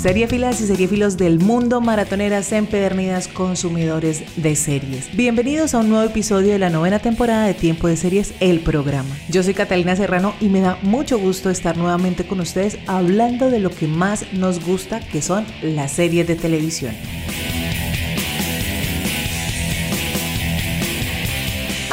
Seriefilas y seriefilos del mundo, maratoneras empedernidas, consumidores de series. Bienvenidos a un nuevo episodio de la novena temporada de Tiempo de Series, el programa. Yo soy Catalina Serrano y me da mucho gusto estar nuevamente con ustedes hablando de lo que más nos gusta, que son las series de televisión.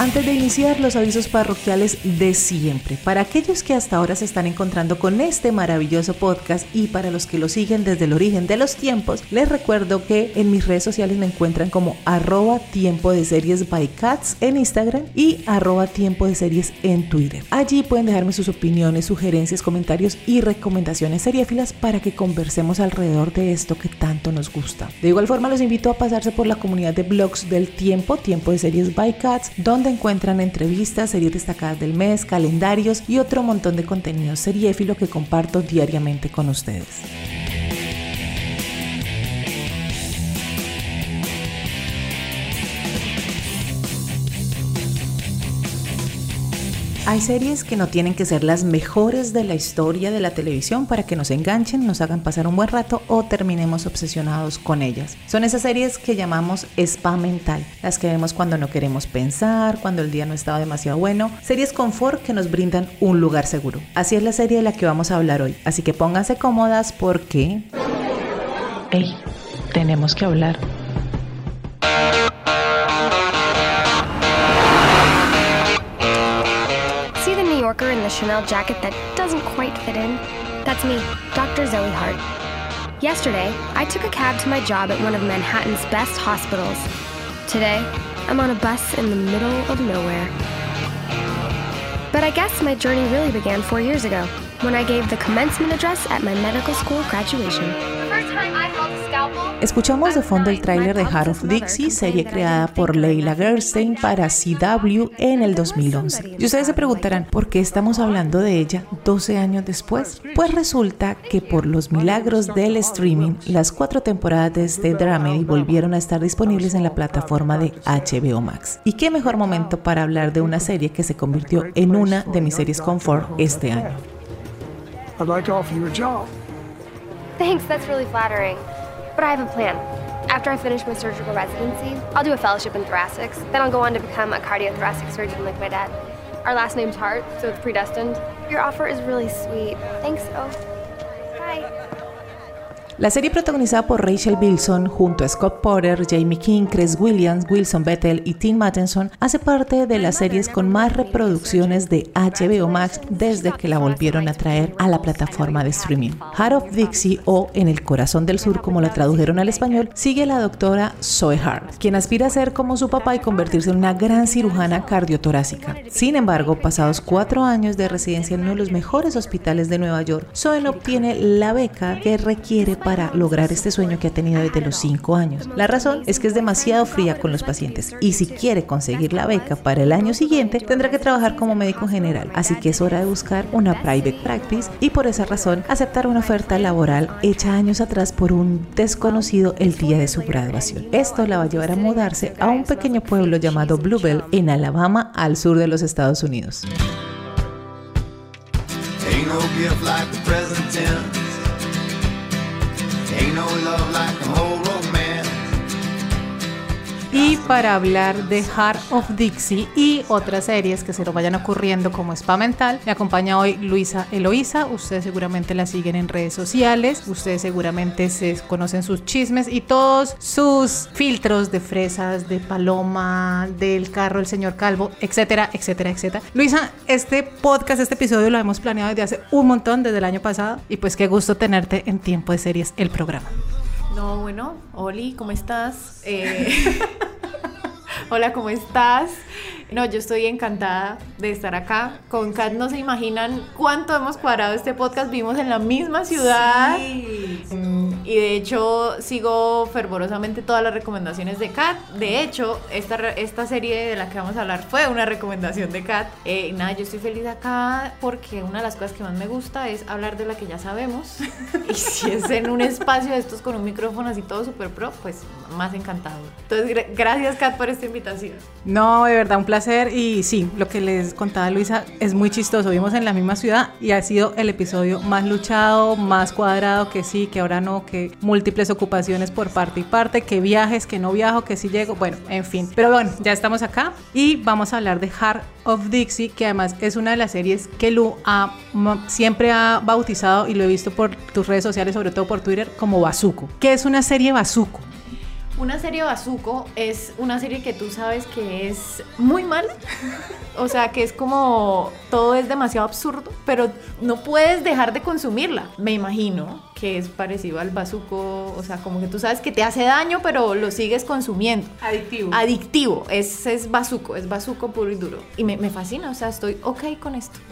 Antes de iniciar los avisos parroquiales de siempre, para aquellos que hasta ahora se están encontrando con este maravilloso podcast y para los que lo siguen desde el origen de los tiempos, les recuerdo que en mis redes sociales me encuentran como arroba tiempo de series by cats en Instagram y arroba tiempo de series en Twitter. Allí pueden dejarme sus opiniones, sugerencias, comentarios y recomendaciones seriéfilas para que conversemos alrededor de esto que tanto nos gusta. De igual forma los invito a pasarse por la comunidad de blogs del tiempo, tiempo de series by cats, donde encuentran entrevistas, series destacadas del mes, calendarios y otro montón de contenido seriéfilo que comparto diariamente con ustedes. Hay series que no tienen que ser las mejores de la historia de la televisión para que nos enganchen, nos hagan pasar un buen rato o terminemos obsesionados con ellas. Son esas series que llamamos spa mental, las que vemos cuando no queremos pensar, cuando el día no estaba demasiado bueno, series confort que nos brindan un lugar seguro. Así es la serie de la que vamos a hablar hoy, así que pónganse cómodas porque... ¡Hey! Tenemos que hablar. In the Chanel jacket that doesn't quite fit in? That's me, Dr. Zoe Hart. Yesterday, I took a cab to my job at one of Manhattan's best hospitals. Today, I'm on a bus in the middle of nowhere. But I guess my journey really began four years ago when I gave the commencement address at my medical school graduation. Escuchamos de fondo el tráiler de Heart of Dixie, serie creada por Leila Gerstein para CW en el 2011. Y ustedes se preguntarán, ¿por qué estamos hablando de ella 12 años después? Pues resulta que por los milagros del streaming, las cuatro temporadas de este dramedy volvieron a estar disponibles en la plataforma de HBO Max. ¿Y qué mejor momento para hablar de una serie que se convirtió en una de mis series confort este año? I'd like to offer you a job. Thanks, that's really flattering. But I have a plan. After I finish my surgical residency, I'll do a fellowship in thoracics. Then I'll go on to become a cardiothoracic surgeon like my dad. Our last name's Hart, so it's predestined. Your offer is really sweet. Thanks, though. Bye. La serie protagonizada por Rachel Bilson junto a Scott Porter, Jamie King, Chris Williams, Wilson Bethel y Tim Mattinson hace parte de las series con más reproducciones de HBO Max desde que la volvieron a traer a la plataforma de streaming. Heart of Dixie o En el corazón del sur como la tradujeron al español sigue a la doctora Zoe Hart, quien aspira a ser como su papá y convertirse en una gran cirujana cardiotorácica. Sin embargo, pasados cuatro años de residencia en uno de los mejores hospitales de Nueva York, Zoe no obtiene la beca que requiere para lograr este sueño que ha tenido desde los 5 años. La razón es que es demasiado fría con los pacientes y si quiere conseguir la beca para el año siguiente tendrá que trabajar como médico general, así que es hora de buscar una private practice y por esa razón aceptar una oferta laboral hecha años atrás por un desconocido el día de su graduación. Esto la va a llevar a mudarse a un pequeño pueblo llamado Bluebell en Alabama al sur de los Estados Unidos. Ain't no love Y para hablar de Heart of Dixie y otras series que se nos vayan ocurriendo como Spa Mental, me acompaña hoy Luisa Eloísa. Ustedes seguramente la siguen en redes sociales, ustedes seguramente se conocen sus chismes y todos sus filtros de fresas, de paloma, del carro del señor Calvo, etcétera, etcétera, etcétera. Luisa, este podcast, este episodio lo hemos planeado desde hace un montón, desde el año pasado, y pues qué gusto tenerte en Tiempo de Series, el programa. No, bueno, Oli, ¿cómo estás? Eh, Hola, ¿cómo estás? No, yo estoy encantada de estar acá. Con Kat no se imaginan cuánto hemos cuadrado este podcast. Vimos en la misma ciudad. Sí. Mm, Y de hecho sigo fervorosamente todas las recomendaciones de Kat. De hecho, esta, esta serie de la que vamos a hablar fue una recomendación de Kat. Eh, nada, yo estoy feliz acá porque una de las cosas que más me gusta es hablar de la que ya sabemos. y si es en un espacio de estos con un micrófono así todo super pro, pues más encantado. Entonces, gra- gracias Kat por esta No, de verdad, un placer. Y sí, lo que les contaba Luisa es muy chistoso. Vivimos en la misma ciudad y ha sido el episodio más luchado, más cuadrado, que sí, que ahora no, que múltiples ocupaciones por parte y parte, que viajes, que no viajo, que sí llego. Bueno, en fin. Pero bueno, ya estamos acá y vamos a hablar de Heart of Dixie, que además es una de las series que Lu ma- siempre ha bautizado y lo he visto por tus redes sociales, sobre todo por Twitter, como Bazuco. ¿Qué es una serie Bazuco? Una serie Bazuco es una serie que tú sabes que es muy mala. O sea, que es como todo es demasiado absurdo, pero no puedes dejar de consumirla. Me imagino que es parecido al Bazuco, o sea, como que tú sabes que te hace daño, pero lo sigues consumiendo. Adictivo. Adictivo, es, es Bazuco, es Bazuco puro y duro. Y me, me fascina, o sea, estoy ok con esto.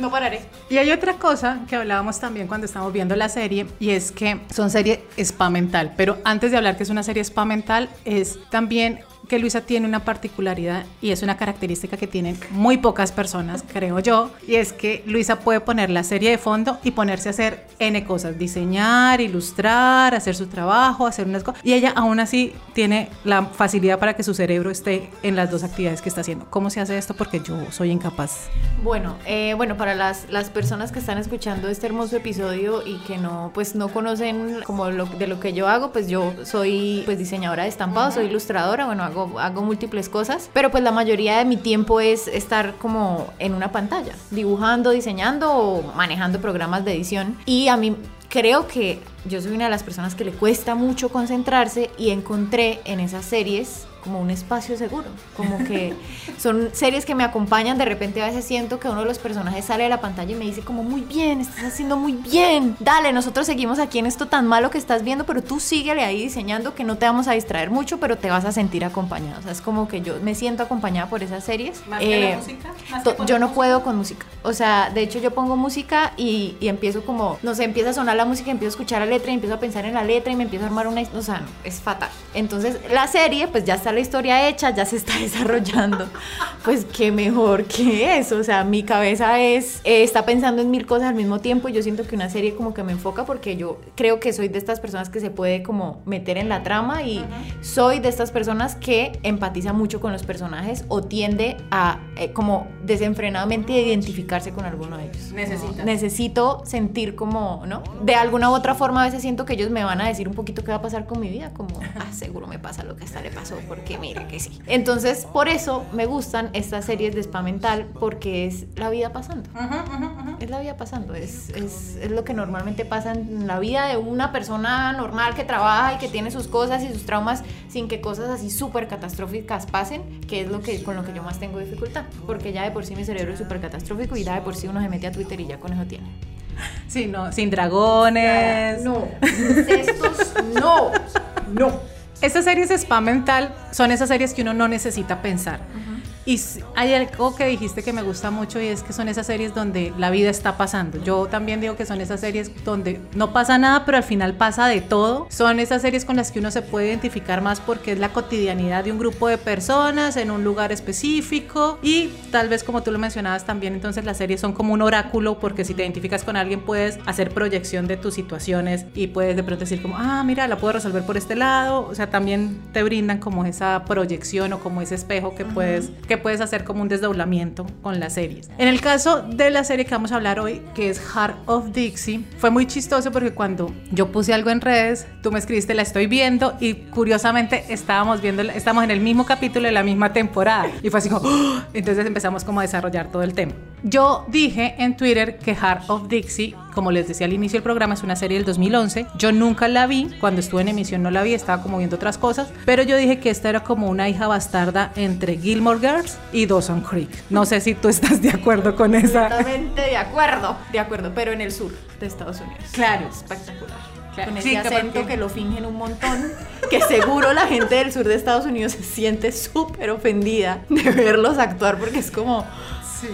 No pararé. Y hay otra cosa que hablábamos también cuando estábamos viendo la serie y es que son serie spa mental, pero antes de hablar que es una serie spa mental es también que Luisa tiene una particularidad y es una característica que tienen muy pocas personas, creo yo, y es que Luisa puede poner la serie de fondo y ponerse a hacer N cosas, diseñar, ilustrar, hacer su trabajo, hacer unas cosas, y ella aún así tiene la facilidad para que su cerebro esté en las dos actividades que está haciendo. ¿Cómo se hace esto? Porque yo soy incapaz. Bueno, eh, bueno, para las, las personas que están escuchando este hermoso episodio y que no, pues no conocen como lo, de lo que yo hago, pues yo soy pues diseñadora de estampados, soy ilustradora, bueno, hago, múltiples cosas, pero pues la mayoría de mi tiempo es estar como en una pantalla, dibujando, diseñando o manejando programas de edición. Y a mí creo que yo soy una de las personas que le cuesta mucho concentrarse y encontré en esas series como un espacio seguro, como que son series que me acompañan, de repente a veces siento que uno de los personajes sale de la pantalla y me dice como muy bien, estás haciendo muy bien, dale, nosotros seguimos aquí en esto tan malo que estás viendo, pero tú síguele ahí diseñando que no te vamos a distraer mucho, pero te vas a sentir acompañado, o sea, es como que yo me siento acompañada por esas series. ¿Más que la Eh, música? ¿Más que yo no música? puedo con música. O sea, de hecho yo pongo música y, y empiezo como, no sé, empieza a sonar la música, empiezo a escuchar letra y empiezo a pensar en la letra y me empiezo a armar una... O sea, no, es fatal. Entonces, la serie, pues ya está la historia hecha, ya se está desarrollando. Pues qué mejor que eso. O sea, mi cabeza es, eh, está pensando en mil cosas al mismo tiempo y yo siento que una serie como que me enfoca porque yo creo que soy de estas personas que se puede como meter en la trama y soy de estas personas que empatiza mucho con los personajes o tiende a eh, como desenfrenadamente identificarse con alguno de ellos. Necesitas. Necesito sentir como, ¿no? De alguna u otra forma a veces siento que ellos me van a decir un poquito qué va a pasar con mi vida, como, ah, seguro me pasa lo que a esta le pasó, porque mira que sí. Entonces, por eso me gustan estas series de spa mental, porque es la vida pasando. Es la vida pasando, es, es, es lo que normalmente pasa en la vida de una persona normal que trabaja y que tiene sus cosas y sus traumas sin que cosas así súper catastróficas pasen, que es lo que, con lo que yo más tengo dificultad, porque ya de por sí mi cerebro es súper catastrófico y ya de por sí uno se mete a Twitter y ya con eso tiene. Sí, no, sin dragones. No, estos no, no. Estas series spa mental son esas series que uno no necesita pensar. Y hay algo que dijiste que me gusta mucho y es que son esas series donde la vida está pasando. Yo también digo que son esas series donde no pasa nada, pero al final pasa de todo. Son esas series con las que uno se puede identificar más porque es la cotidianidad de un grupo de personas en un lugar específico y tal vez como tú lo mencionabas también, entonces las series son como un oráculo porque si te identificas con alguien puedes hacer proyección de tus situaciones y puedes de pronto decir como, ah, mira, la puedo resolver por este lado. O sea, también te brindan como esa proyección o como ese espejo que puedes, que puedes hacer como un desdoblamiento con las series. En el caso de la serie que vamos a hablar hoy, que es Heart of Dixie, fue muy chistoso porque cuando yo puse algo en redes, tú me escribiste, la estoy viendo y curiosamente estábamos viendo, estamos en el mismo capítulo de la misma temporada. Y fue así como, entonces empezamos como a desarrollar todo el tema. Yo dije en Twitter que Heart of Dixie, como les decía al inicio del programa, es una serie del 2011. Yo nunca la vi, cuando estuve en emisión no la vi, estaba como viendo otras cosas, pero yo dije que esta era como una hija bastarda entre Gilmore Girls y Dawson Creek. No sé si tú estás de acuerdo con esa. Totalmente de acuerdo, de acuerdo, pero en el sur de Estados Unidos. Claro. Espectacular. Claro. Con ese Sí, acento que lo fingen un montón, que seguro la gente del sur de Estados Unidos se siente súper ofendida de verlos actuar porque es como, Sí.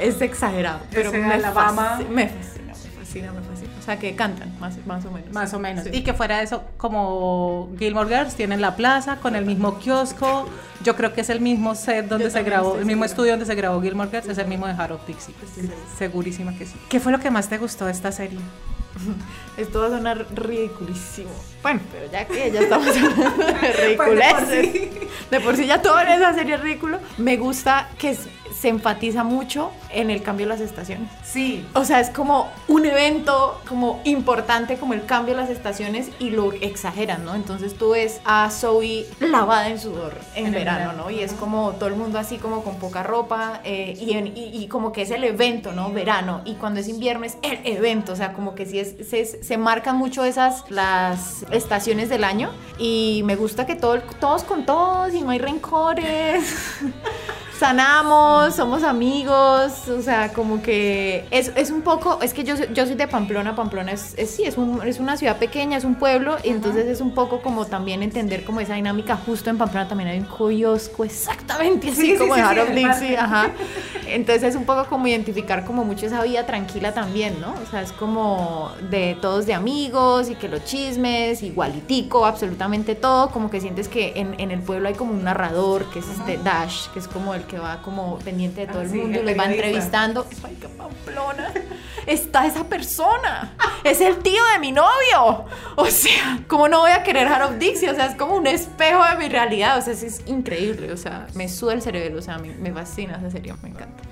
Es exagerado, pero me Alabama. fascina, me fascina, me fascina, me fascina. sea, que cantan, más, más o menos. Más o menos. Sí. Y que fuera eso, como Gilmore Girls tienen la plaza con el mismo kiosco. Yo creo que es el mismo set donde Yo se grabó, el mismo segura. estudio donde se grabó Gilmore Girls, es el mismo de Harold Dixie. Segurísima que sí. ¿Qué fue lo que más te gustó de esta serie? Esto va a sonar ridiculísimo. Bueno, pero ya que ya estamos hablando de ridiculeces. De por sí ya todo en esa serie es ridículo. Me gusta que se enfatiza mucho en el cambio de las estaciones. Sí. O sea, es como un evento como importante como el cambio de las estaciones y lo exageran, ¿no? Entonces tú ves a Zoe lavada en sudor en, verano, verano. ¿no? Y es como todo el mundo así como con poca ropa eh, y, en- y- y como que es el evento, ¿no? Verano. Y cuando es invierno es el evento, o sea, como que sí es, se, se marcan mucho esas, las estaciones del año y me gusta que todo, todos con todos y no hay rencores. sanamos, somos amigos, o sea, como que es, es un poco, es que yo, soy- yo soy de Pamplona, Pamplona es, es- sí, es, un- es una ciudad pequeña, es un pueblo, y entonces es un poco como también entender como esa dinámica, justo en Pamplona también hay un kiosco exactamente así Sí, sí, como sí, de sí, Dixie, ajá. Entonces es un poco como identificar como mucho esa vida tranquila también, ¿no? O sea, es como de todos de amigos y que los chismes, igualitico, absolutamente todo, como que sientes que en, en el pueblo hay como un narrador, que es este Dash, que es como el que va como pendiente de todo Ah, el sí, mundo y el los va entrevistando. ¡Ay, qué Pamplona! Está esa persona. Es el tío de mi novio. O sea, ¿cómo no voy a querer Harold Dixie? O sea, es como un espejo de mi realidad. O sea, es increíble. O sea, me suda el cerebro. O sea, me, me fascina esa serie. Me encanta.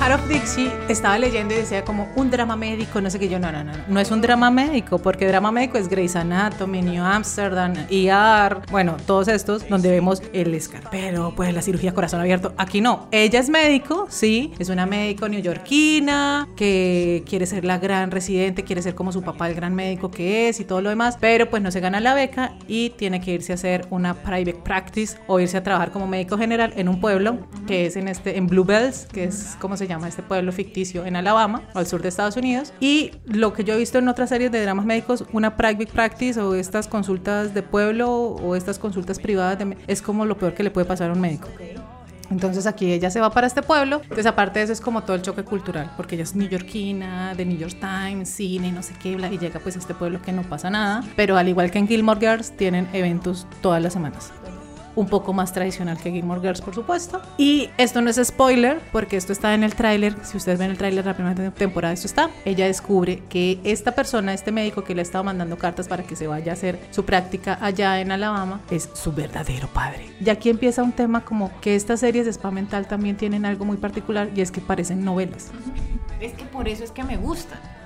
Harold Dixie estaba leyendo y decía como un drama médico, no sé qué. Yo, no, no, no, no, es un drama médico, porque drama médico es Grey's Anatomy, New Amsterdam, ER, bueno, todos estos donde vemos el escarpero, pues la cirugía corazón abierto. Aquí no, ella es médico, sí, es una médico neoyorquina que quiere ser la gran residente, quiere ser como su papá, el gran médico que es y todo lo demás, pero pues no se gana la beca y tiene que irse a hacer una private practice o irse a trabajar como médico general en un pueblo que es en este en Bluebells, que es como se llama este pueblo ficticio en Alabama, al sur de Estados Unidos. Y lo que yo he visto en otras series de dramas médicos, una private practice o estas consultas de pueblo o estas consultas privadas es como lo peor que le puede pasar a un médico. Entonces aquí ella se va para este pueblo. Entonces aparte de eso es como todo el choque cultural, porque ella es neoyorquina, de New York Times, cine, no sé qué, y llega pues a este pueblo que no pasa nada. Pero al igual que en Gilmore Girls, tienen eventos todas las semanas un poco más tradicional que Gilmore Girls, por supuesto. Y esto no es spoiler, porque esto está en el tráiler. Si ustedes ven el tráiler de la primera temporada, esto está. Ella descubre que esta persona, este médico que le ha estado mandando cartas para que se vaya a hacer su práctica allá en Alabama, es su verdadero padre. Y aquí empieza un tema como que estas series de spa mental también tienen algo muy particular y es que parecen novelas. Es que por eso es que me gustan.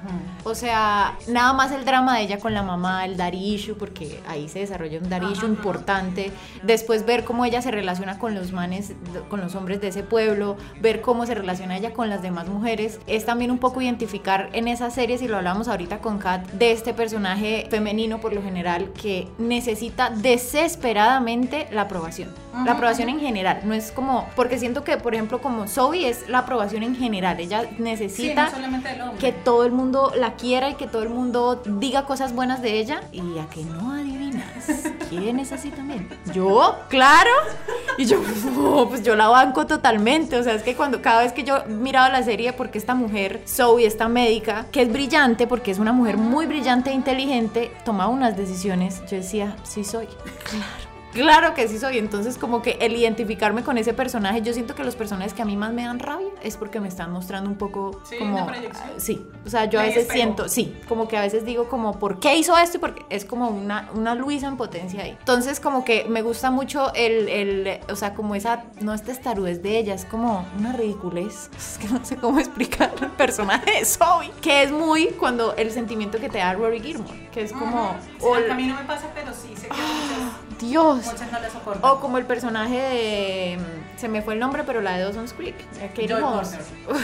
O sea, nada más el drama de ella con la mamá, el daddy issue, porque ahí se desarrolla un daddy issue importante. Después ver cómo ella se relaciona con los manes, con los hombres de ese pueblo, ver cómo se relaciona ella con las demás mujeres. Es también un poco identificar en esa serie, si lo hablamos ahorita con Kat, de este personaje femenino por lo general que necesita desesperadamente la aprobación. La aprobación en general, no es como, porque siento que, por ejemplo, como Zoe es la aprobación en general, ella necesita que todo el mundo la quiera y que todo el mundo diga cosas buenas de ella. Y a que no adivinas, ¿quién es así también? Yo, claro. Y yo, "Oh, pues yo la banco totalmente. O sea, es que cuando cada vez que yo miraba la serie, porque esta mujer, Zoe, esta médica, que es brillante, porque es una mujer muy brillante e inteligente, tomaba unas decisiones, yo decía, sí soy. Claro. Claro que sí soy. Entonces, como que el identificarme con ese personaje, yo siento que los personajes que a mí más me dan rabia es porque me están mostrando un poco Sí, como. una proyección. Sí. O sea, yo a veces siento, sí, como que a veces digo como, ¿por qué hizo esto? Y porque es como una, una Luisa en potencia ahí. Entonces, como que me gusta mucho el, el o sea, como esa, no es testarudez de ella, es como una ridiculez. Es que no sé cómo explicar el personaje de Zoe, que es muy cuando el sentimiento que te da Rory Gilmore, que es como, o el- a mí no me pasa, pero sí sé que Dios. muchas no la soportan. O como el personaje de. Se me fue el nombre, pero la de Dawson's Creek. Katie. Uy,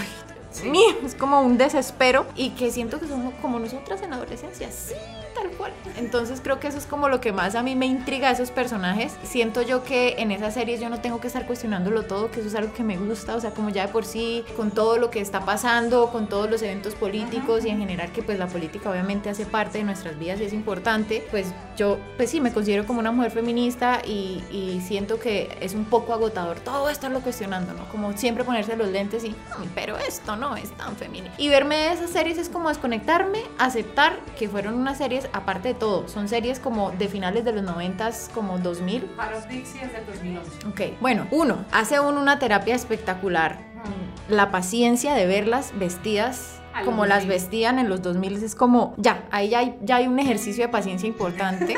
Dios mío, es como un desespero. Y que siento que somos como nosotras en la adolescencia. Sí, tal cual. Entonces creo que eso es como lo que más a mí me intriga de esos personajes. Siento yo que en esas series yo no tengo que estar cuestionándolo todo, que eso es algo que me gusta, o sea, como ya de por sí, con todo lo que está pasando, con todos los eventos políticos y en general que pues la política obviamente hace parte de nuestras vidas y es importante, pues yo pues sí me considero como una mujer feminista y, y siento que es un poco agotador todo estarlo cuestionando, ¿no? Como siempre ponerse los lentes y, "Ay, pero esto no es tan femenino. Y verme esas series es como desconectarme, aceptar que fueron unas series, aparte de todo, son series como de finales de los 90s, como 2000. Heart of Dixie es del 2011. Ok, bueno, uno, hace uno una terapia espectacular. La paciencia de verlas vestidas los como las 2000. vestían en los 2000 es como, ya, ahí ya hay, ya hay un ejercicio de paciencia importante.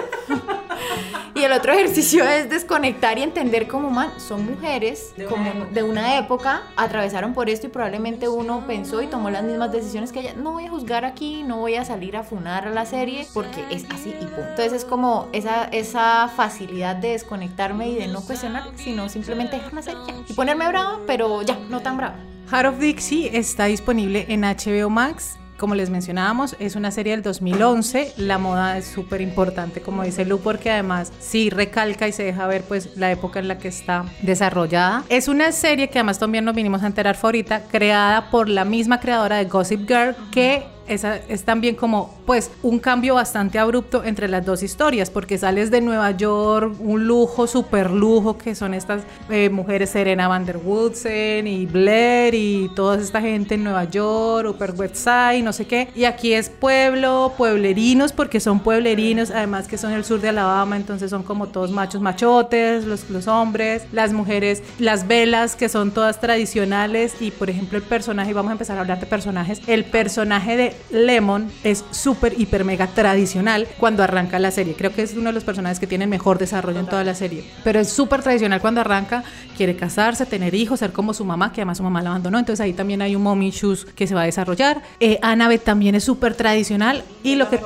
y el otro ejercicio es desconectar y entender como, man, son mujeres De una como época. de una época, atravesaron por esto y probablemente uno pensó y tomó las mismas decisiones que ella. No voy a juzgar aquí, no voy a salir a funar a la serie porque es así y punto. Entonces es como esa, esa facilidad de desconectarme y de no cuestionar, sino simplemente dejar la serie ya. y ponerme brava, pero ya, no tan brava. Heart of Dixie está disponible en HBO Max. Como les mencionábamos, es una serie del 2011. La moda es súper importante, como dice Lu, porque además sí recalca y se deja ver pues la época en la que está desarrollada. Es una serie que además también nos vinimos a enterar fue ahorita, creada por la misma creadora de Gossip Girl, que esa es también como pues un cambio bastante abrupto entre las dos historias porque sales de Nueva York un lujo super lujo que son estas eh, mujeres Serena van der Woodsen y Blair y toda esta gente en Nueva York Upper West Side no sé qué. Y aquí es pueblo pueblerinos porque son pueblerinos además que son el sur de Alabama entonces son como todos machos machotes los, los hombres las mujeres las velas que son todas tradicionales. Y por ejemplo el personaje vamos a empezar a hablar de personajes el personaje de Lemon es súper, hiper, mega tradicional cuando arranca la serie. Creo que es uno de los personajes que tiene mejor desarrollo en toda la serie. Pero es súper tradicional cuando arranca. Quiere casarse, tener hijos, ser como su mamá, que además su mamá la abandonó. Entonces ahí también hay un mommy issues que se va a desarrollar. Eh, Annabeth también es súper tradicional. Y lo que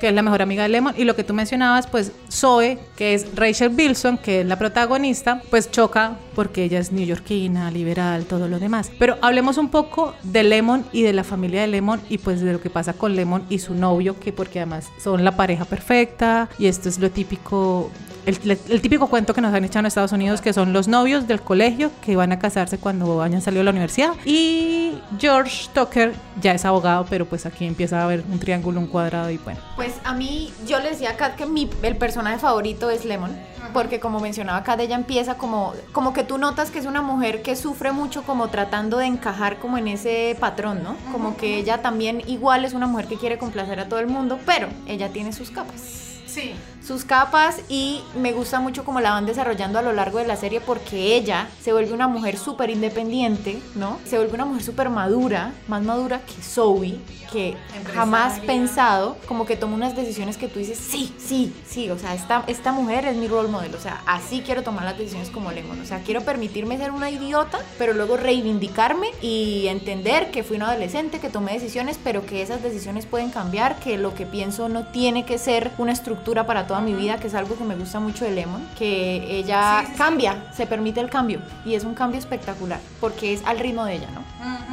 que es la mejor amiga de Lemon. Y lo que tú mencionabas, pues Zoe, que es Rachel Bilson, que es la protagonista, pues choca porque ella es neoyorquina, liberal, todo lo demás. Pero hablemos un poco de Lemon y de la familia de Lemon y pues de lo que pasa con Lemon y su novio, que porque además son la pareja perfecta y esto es lo típico. El, típico cuento que nos han echado en Estados Unidos, que son los novios del colegio que van a casarse cuando hayan salido de la universidad. Y George Tucker ya es abogado, pero pues aquí empieza a haber un triángulo, un cuadrado y bueno. Pues a mí, yo le decía a Kat que mi, el personaje favorito es Lemon. Porque como mencionaba Kat, ella empieza como, como que tú notas que es una mujer que sufre mucho como tratando de encajar como en ese patrón, ¿no? Como que ella también igual es una mujer que quiere complacer a todo el mundo, pero ella tiene sus capas Sí. Sus capas y me gusta mucho cómo la van desarrollando a lo largo de la serie porque ella se vuelve una mujer súper independiente, ¿no? Se vuelve una mujer súper madura, más madura que Zoe, que jamás pensado, como que toma unas decisiones que tú dices, sí, sí, sí, o sea, esta, esta mujer es mi role model, o sea, así quiero tomar las decisiones como Lemon, o sea, quiero permitirme ser una idiota, pero luego reivindicarme y entender que fui una adolescente, que tomé decisiones, pero que esas decisiones pueden cambiar, que lo que pienso no tiene que ser una estructura para toda mi vida, que es algo que me gusta mucho de Lemon, que ella cambia, se permite el cambio y es un cambio espectacular, porque es al ritmo de ella, ¿no?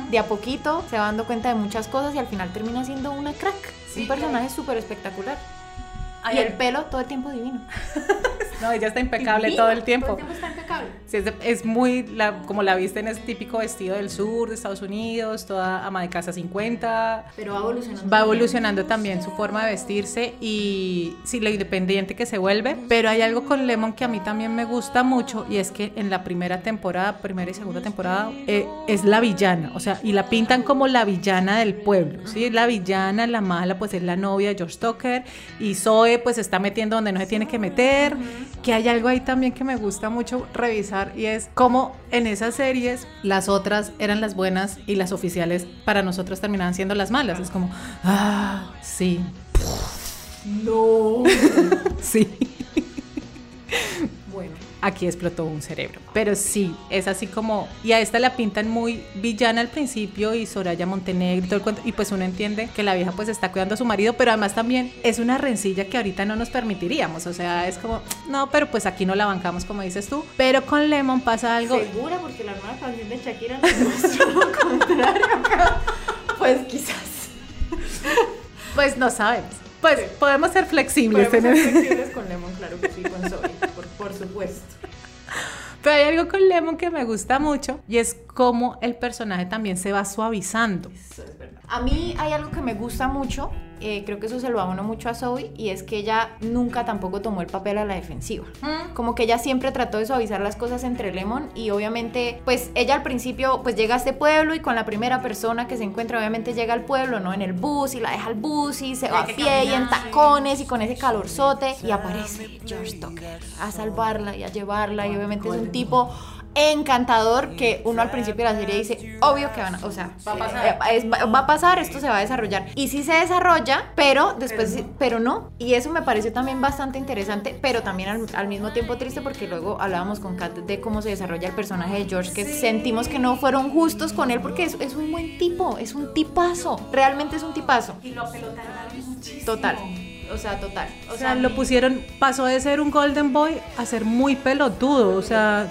De a poquito se va dando cuenta de muchas cosas y al final termina siendo una crack, un personaje súper espectacular. Y el pelo todo el tiempo divino. No, ella está impecable Divino, todo el tiempo. Todo el tiempo está impecable. Sí, es, de- es muy, la, como la viste en ese típico vestido del sur de Estados Unidos, toda ama de casa 50. Pero va evolucionando. Va evolucionando también su forma de vestirse y sí, lo independiente que se vuelve. Pero hay algo con Lemon que a mí también me gusta mucho y es que en la primera temporada, primera y segunda temporada, eh, es la villana. O sea, y la pintan como la villana del pueblo. ¿sí? La villana, la mala, pues es la novia de George Tucker y Zoe, pues se está metiendo donde no se tiene que meter. Que hay algo ahí también que me gusta mucho revisar y es cómo en esas series las otras eran las buenas y las oficiales para nosotros terminaban siendo las malas. Es como, ah, sí. No. sí. Aquí explotó un cerebro. Pero sí, es así como. Y a esta la pintan muy villana al principio y Soraya Montenegro y todo el cuento. Y pues uno entiende que la vieja pues está cuidando a su marido, pero además también es una rencilla que ahorita no nos permitiríamos. O sea, es como, no, pero pues aquí no la bancamos, como dices tú. Pero con Lemon pasa algo. Segura, porque la nueva canción de Shakira nos mostró lo contrario. Pues quizás. Pues no sabemos. Pues podemos ser flexibles. Podemos ser flexibles con Lemon, claro que sí, con Zoe, supuesto. Pero hay algo con Lemon que me gusta mucho y es cómo el personaje también se va suavizando. A mí hay algo que me gusta mucho, eh, creo que eso se lo abono mucho a Zoe, y es que ella nunca tampoco tomó el papel a la defensiva. Como que ella siempre trató de suavizar las cosas entre Lemon y obviamente, pues ella al principio pues llega a este pueblo y con la primera persona que se encuentra obviamente llega al pueblo, ¿no? En el bus y la deja al bus y se va a pie y en tacones y con ese calorzote y aparece George Tucker a salvarla y a llevarla y obviamente es un tipo encantador que uno al principio de la serie dice, obvio que van a, o sea, va a pasar, va, a pasar esto se va a desarrollar. Y sí se desarrolla, pero después, pero no. Y eso me pareció también bastante interesante, pero también al, al mismo tiempo triste porque luego hablábamos con Kat de cómo se desarrolla el personaje de George, que sentimos que no fueron justos con él porque es, es un buen tipo, es un tipazo, realmente es un tipazo. Y lo Total. O sea, total. O sea, lo pusieron, pasó de ser un Golden Boy a ser muy pelotudo. O sea,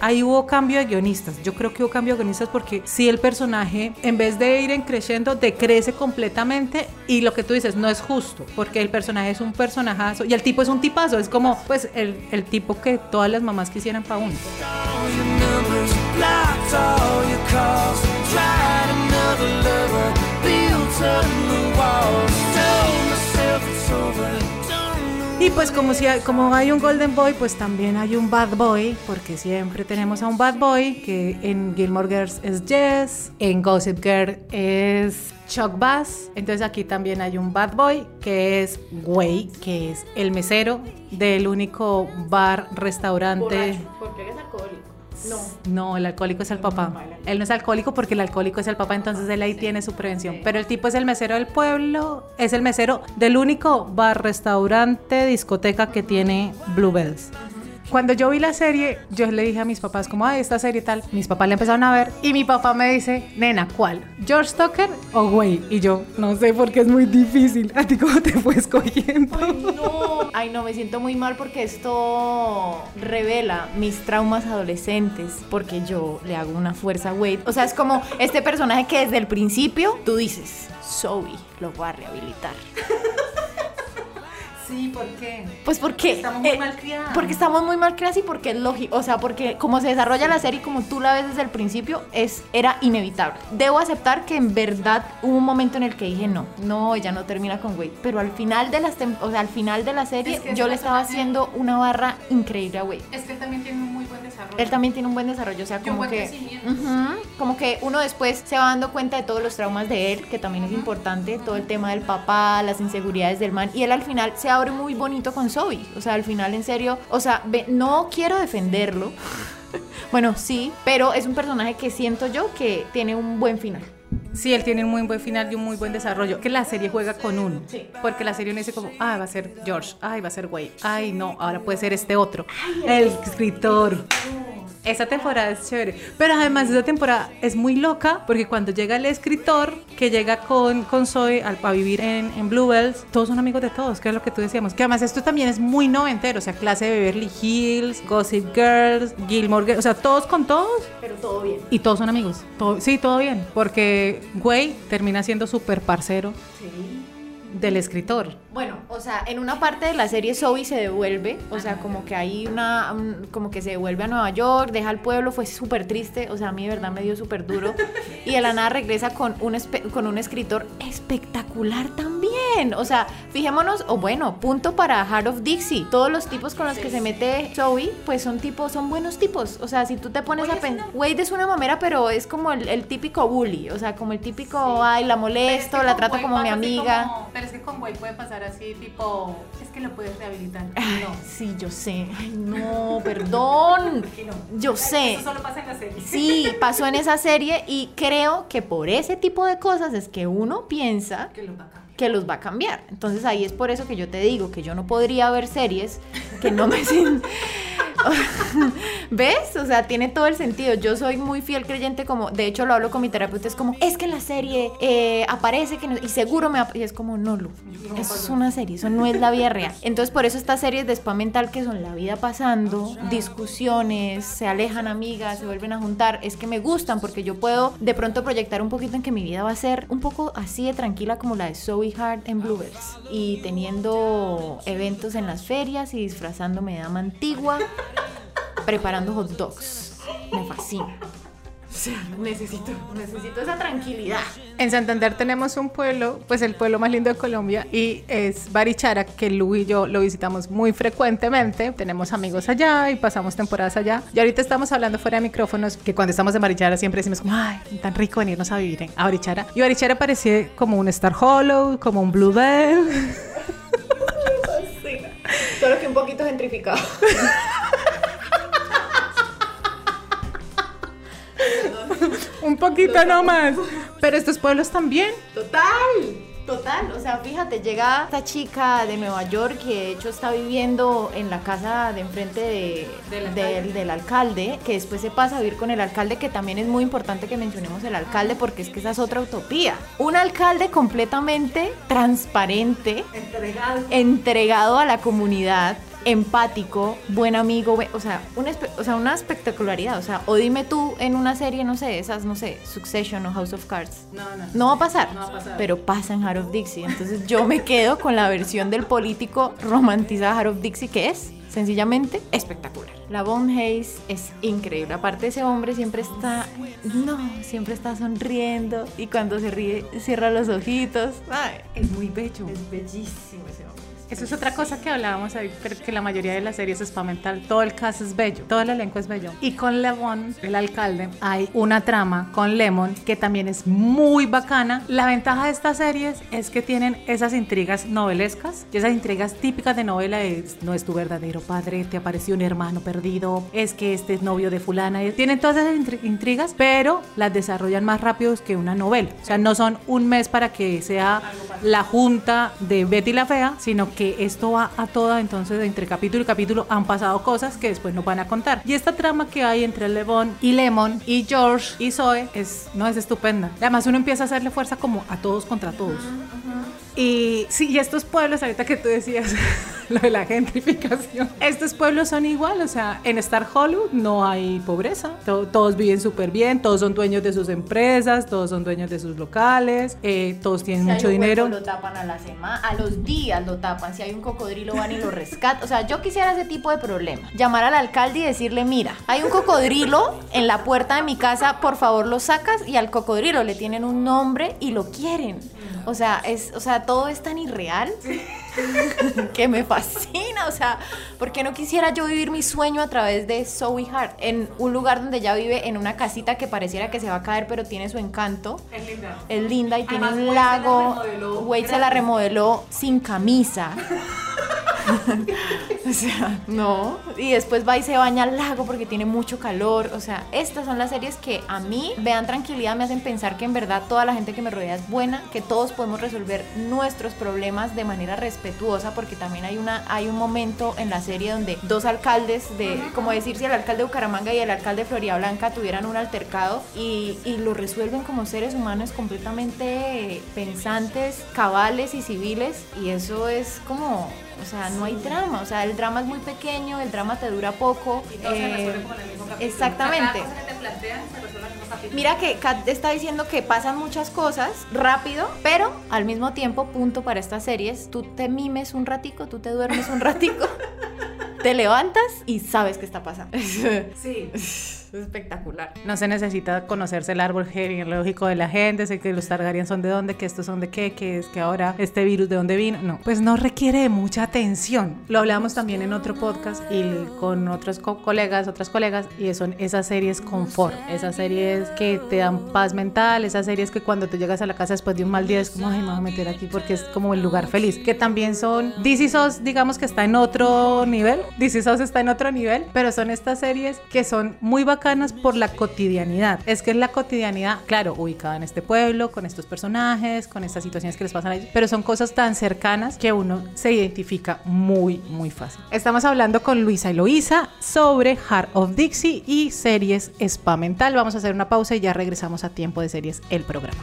ahí hubo cambio de guionistas. Yo creo que hubo cambio de guionistas porque si el personaje, en vez de ir en creciendo, decrece completamente y lo que tú dices no es justo porque el personaje es un personajazo y el tipo es un tipazo. Es como, pues, el, el tipo que todas las mamás quisieran para uno. Y pues como, si hay, como hay un Golden Boy, pues también hay un Bad Boy, porque siempre tenemos a un Bad Boy, que en Gilmore Girls es Jess, en Gossip Girl es Chuck Bass, entonces aquí también hay un Bad Boy, que es Way, que es el mesero del único bar, restaurante... Porque él es alcohólico. No. No, el alcohólico es el papá. Él no es alcohólico porque el alcohólico es el papá, entonces él ahí tiene su prevención. Pero el tipo es el mesero del pueblo, es el mesero del único bar, restaurante, discoteca que tiene Bluebells. Cuando yo vi la serie, yo le dije a mis papás como, ay, esta serie tal. Mis papás la empezaron a ver y mi papá me dice, nena, ¿cuál? ¿George Tucker o Way? Y yo, no sé porque es muy difícil. ¿A ti cómo te fue escogiendo? No. Ay, no, me siento muy mal porque esto revela mis traumas adolescentes. Porque yo le hago una fuerza a Wade. O sea, es como este personaje que desde el principio tú dices, Zoe lo va a rehabilitar. Sí, ¿por qué? Pues porque Estamos muy eh, malcriadas. Porque estamos muy mal criadas y porque es lógico, o sea, porque como se desarrolla la serie y como tú la ves desde el principio, es era inevitable. Debo aceptar que en verdad hubo un momento en el que dije no, no, ella no termina con Wade, pero al final de las o sea, al final de la serie Es que yo le estaba haciendo una barra increíble a Wade. Es que él también tiene un muy buen desarrollo. Él también tiene un buen desarrollo, o sea, como que. Ujú, como que uno después se va dando cuenta de todos los traumas de él, que también es importante, todo el tema del papá, las inseguridades del man, y él al final se abre muy bonito con Zoe, o sea, al final en serio, o sea, no quiero defenderlo, bueno, sí, pero es un personaje que siento yo que tiene un buen final. Sí, él tiene un muy buen final y un muy buen desarrollo. Que la serie juega con uno. Sí. Porque la serie uno dice como, ah, va a ser George, ay, va a ser Wade, ay, no, ahora puede ser este otro. el escritor. Esa temporada es chévere. Pero además esa temporada es muy loca porque cuando llega el escritor que llega con, con Zoe al, a vivir en, en Bluebells, todos son amigos de todos, que es lo que tú decíamos. Que además esto también es muy noventero, o sea, clase de Beverly Hills, Gossip Girls, Gilmore Girls, o sea, todos con todos. Pero todo bien. Y todos son amigos. Todo- sí, todo bien. Porque Güey termina siendo súper parcero del escritor. Bueno, o sea, en una parte de la serie Zoe se devuelve, o sea, como que hay una, un- como que se devuelve a Nueva York, deja el pueblo, fue súper triste, o sea, a mí de verdad me dio súper duro, y de la nada regresa con un, con un escritor espectacular también, o sea, fijémonos, o bueno, punto para Heart of Dixie, todos los tipos con los que se mete Zoe, pues son tipos, son buenos tipos, o sea, si tú te pones a pensar, Wade es una mamera, pero es como el, el típico bully, o sea, como el típico, ay, la molesto, la trato como mi amiga. pero es que con Güey puede pasar así, tipo, es que lo puedes rehabilitar. Ay, sí, yo sé. Ay, no, perdón. Yo sé. solo pasa en la serie. Sí, pasó en esa serie y creo que por ese tipo de cosas es que uno piensa Que lo. Que los va a cambiar. Entonces ahí es por eso que yo te digo que yo no podría ver series que no me ¿ves? O sea, tiene todo el sentido. Yo soy muy fiel creyente como, de hecho lo hablo con mi terapeuta, es como, es que en la serie eh, aparece que no- y seguro me... ap-". Y es como, no, Lu, eso es una serie, eso no es la vida real. Entonces por eso estas series de spam mental que son la vida pasando, discusiones, se alejan amigas, se vuelven a juntar, es que me gustan porque yo puedo de pronto proyectar un poquito en que mi vida va a ser un poco así de tranquila como la de Zoe Hart en Bluebirds y teniendo eventos en las ferias y disfrazándome de dama antigua preparando hot dogs. Me fascina. Sea, necesito, necesito esa tranquilidad. En Santander tenemos un pueblo, pues el pueblo más lindo de Colombia, y es Barichara, que Lu y yo lo visitamos muy frecuentemente. Tenemos amigos allá y pasamos temporadas allá. Y ahorita estamos hablando fuera de micrófonos, que cuando estamos en Barichara siempre decimos como, ay, tan rico venirnos a vivir en, a Barichara. Y Barichara parecía como un Star Hollow, como un Bluebell. Solo que un poquito gentrificado. un poquito nomás. Pero estos pueblos también. Total, total. O sea, fíjate, llega esta chica de Nueva York que de hecho está viviendo en la casa de enfrente de- del, del alcalde, que después se pasa a vivir con el alcalde, que también es muy importante que mencionemos el alcalde porque es que esa es otra utopía. Un alcalde completamente transparente, entregado, a la comunidad. Empático, buen amigo, buen- o sea, una, espe- o sea, una espectacularidad. O sea, o dime tú en una serie, no sé, esas, no sé, Succession o House of Cards. No va a pasar. Pero pasa en Heart of Dixie. Entonces yo me quedo con la versión del político romantizada Heart of Dixie que es sencillamente espectacular. La Von Hayes es increíble. Aparte ese hombre siempre está, no, siempre está sonriendo y cuando se ríe cierra los ojitos. Ay, Es muy bello. es bellísimo ese hombre. Eso es otra cosa que hablábamos ahí, pero que la mayoría de las series es mental. Todo el caso es bello, todo el elenco es bello. Y con Lemon, el alcalde, hay una trama con Lemon que también es muy bacana. La ventaja de estas series es que tienen esas intrigas novelescas esas intrigas típicas de novela de no es tu verdadero padre, te apareció un hermano perdido, es que este es novio de fulana. Tienen todas esas intri- intrigas, pero las desarrollan más rápido que una novela. O sea, no son un mes para que sea la junta de Betty la Fea, sino que esto va a toda, entonces entre capítulo y capítulo han pasado cosas que después nos van a contar. Y esta trama que hay entre Levon y Lemon y George y Zoe es, no es estupenda. Además uno empieza a hacerle fuerza como a todos contra todos. Y sí, y estos pueblos, ahorita que tú decías lo de la gentrificación, estos pueblos son igual, o sea, en Star Hollywood no hay pobreza, to- todos viven súper bien, todos son dueños de sus empresas, todos son dueños de sus locales, eh, todos tienen Si hay mucho hueco, dinero. Lo tapan a la semana, a los días lo tapan. Si hay un cocodrilo van y lo rescatan. O sea, yo quisiera ese tipo de problema. Llamar al alcalde y decirle, mira, hay un cocodrilo en la puerta de mi casa, por favor lo sacas y al cocodrilo le tienen un nombre y lo quieren. O sea, es, o sea, todo es tan irreal que me fascina. O sea, ¿por qué no quisiera yo vivir mi sueño a través de Zoe Hart? En un lugar donde ella vive, en una casita que pareciera que se va a caer, pero tiene su encanto. Es linda. Es linda y tiene un lago. Wade se la remodeló sin camisa. o sea, no. Y después va y se baña al lago porque tiene mucho calor. O sea, estas son las series que a mí me dan tranquilidad, me hacen pensar que en verdad toda la gente que me rodea es buena, que todos podemos resolver nuestros problemas de manera respetuosa, porque también hay una hay un momento en la serie donde dos alcaldes de, como decir si el alcalde de Bucaramanga y el alcalde de Florida Blanca tuvieran un altercado y, y lo resuelven como seres humanos completamente pensantes, cabales y civiles, y eso es como o sea, no hay drama, o sea, el drama es muy pequeño, el drama te dura poco. eh, exactamente. Mira que Kat está diciendo que pasan muchas cosas rápido, pero al mismo tiempo, punto para estas series, tú te mimes un ratico, tú te duermes un ratico, te levantas y sabes qué está pasando. Sí. Es espectacular. No se necesita conocerse el árbol genealógico de la gente, sé que los Targaryen son de dónde, que estos son de qué, que es que ahora este virus de dónde vino. No, pues no requiere mucha atención. Lo hablamos también en otro podcast y con otros co- colegas, otras colegas, y son esas series confort, esas series que te dan paz mental, esas series que cuando tú llegas a la casa después de un mal día es como, ay, me voy a meter aquí porque es como el lugar feliz. Que también son, DC SOS, digamos que está en otro nivel, DC SOS está en otro nivel, pero son estas series que son muy bacanas por la cotidianidad. Es que es la cotidianidad, claro, ubicada en este pueblo, con estos personajes, con estas situaciones que les pasan a ellos, pero son cosas tan cercanas que uno se identifica muy, muy fácil. Estamos hablando con Luisa Eloísa sobre Heart of Dixie y series Spa Mental. Vamos a hacer una pausa y ya regresamos a tiempo de series, el programa.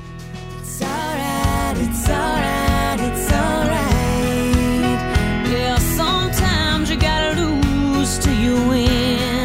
It's alright, it's alright, it's alright. Sometimes you gotta lose till you win.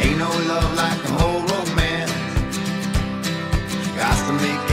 Ain't no love like romance. To make.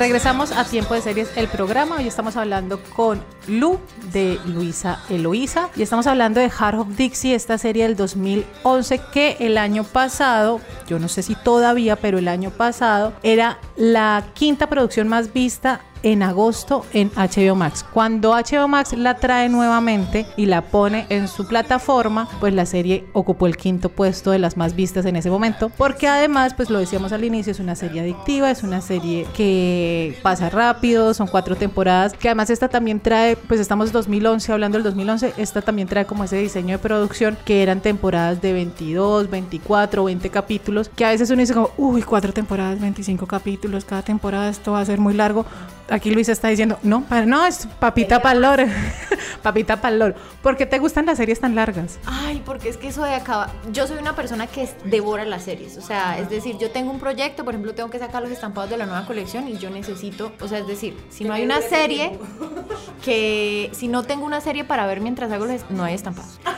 Regresamos a Tiempo de Series, el programa. Hoy estamos hablando con Lu de Luisa Eloísa y estamos hablando de Heart of Dixie, esta serie del 2011 que el año pasado, yo no sé si todavía, pero el año pasado era la quinta producción más vista en agosto en HBO Max. Cuando HBO Max la trae nuevamente y la pone en su plataforma, pues la serie ocupó el quinto puesto de las más vistas en ese momento, porque además, pues lo decíamos al inicio, es una serie adictiva, es una serie que pasa rápido, son cuatro temporadas, que además esta también trae, pues estamos 2011, hablando del 2011, esta también trae como ese diseño de producción que eran temporadas de 22, 24, 20 capítulos, que a veces uno dice como, uy, cuatro temporadas, 25 capítulos, cada temporada esto va a ser muy largo. Aquí Luisa está diciendo, no, pa- no, es papita palor, papita palor. ¿Por qué te gustan las series tan largas? Ay, porque es que eso de acá. Yo soy una persona que es- devora las series. O sea, es decir, yo tengo un proyecto, por ejemplo, tengo que sacar los estampados de la nueva colección y yo necesito. O sea, es decir, si no hay una serie que. Si no tengo una serie para ver mientras hago los. No hay estampados.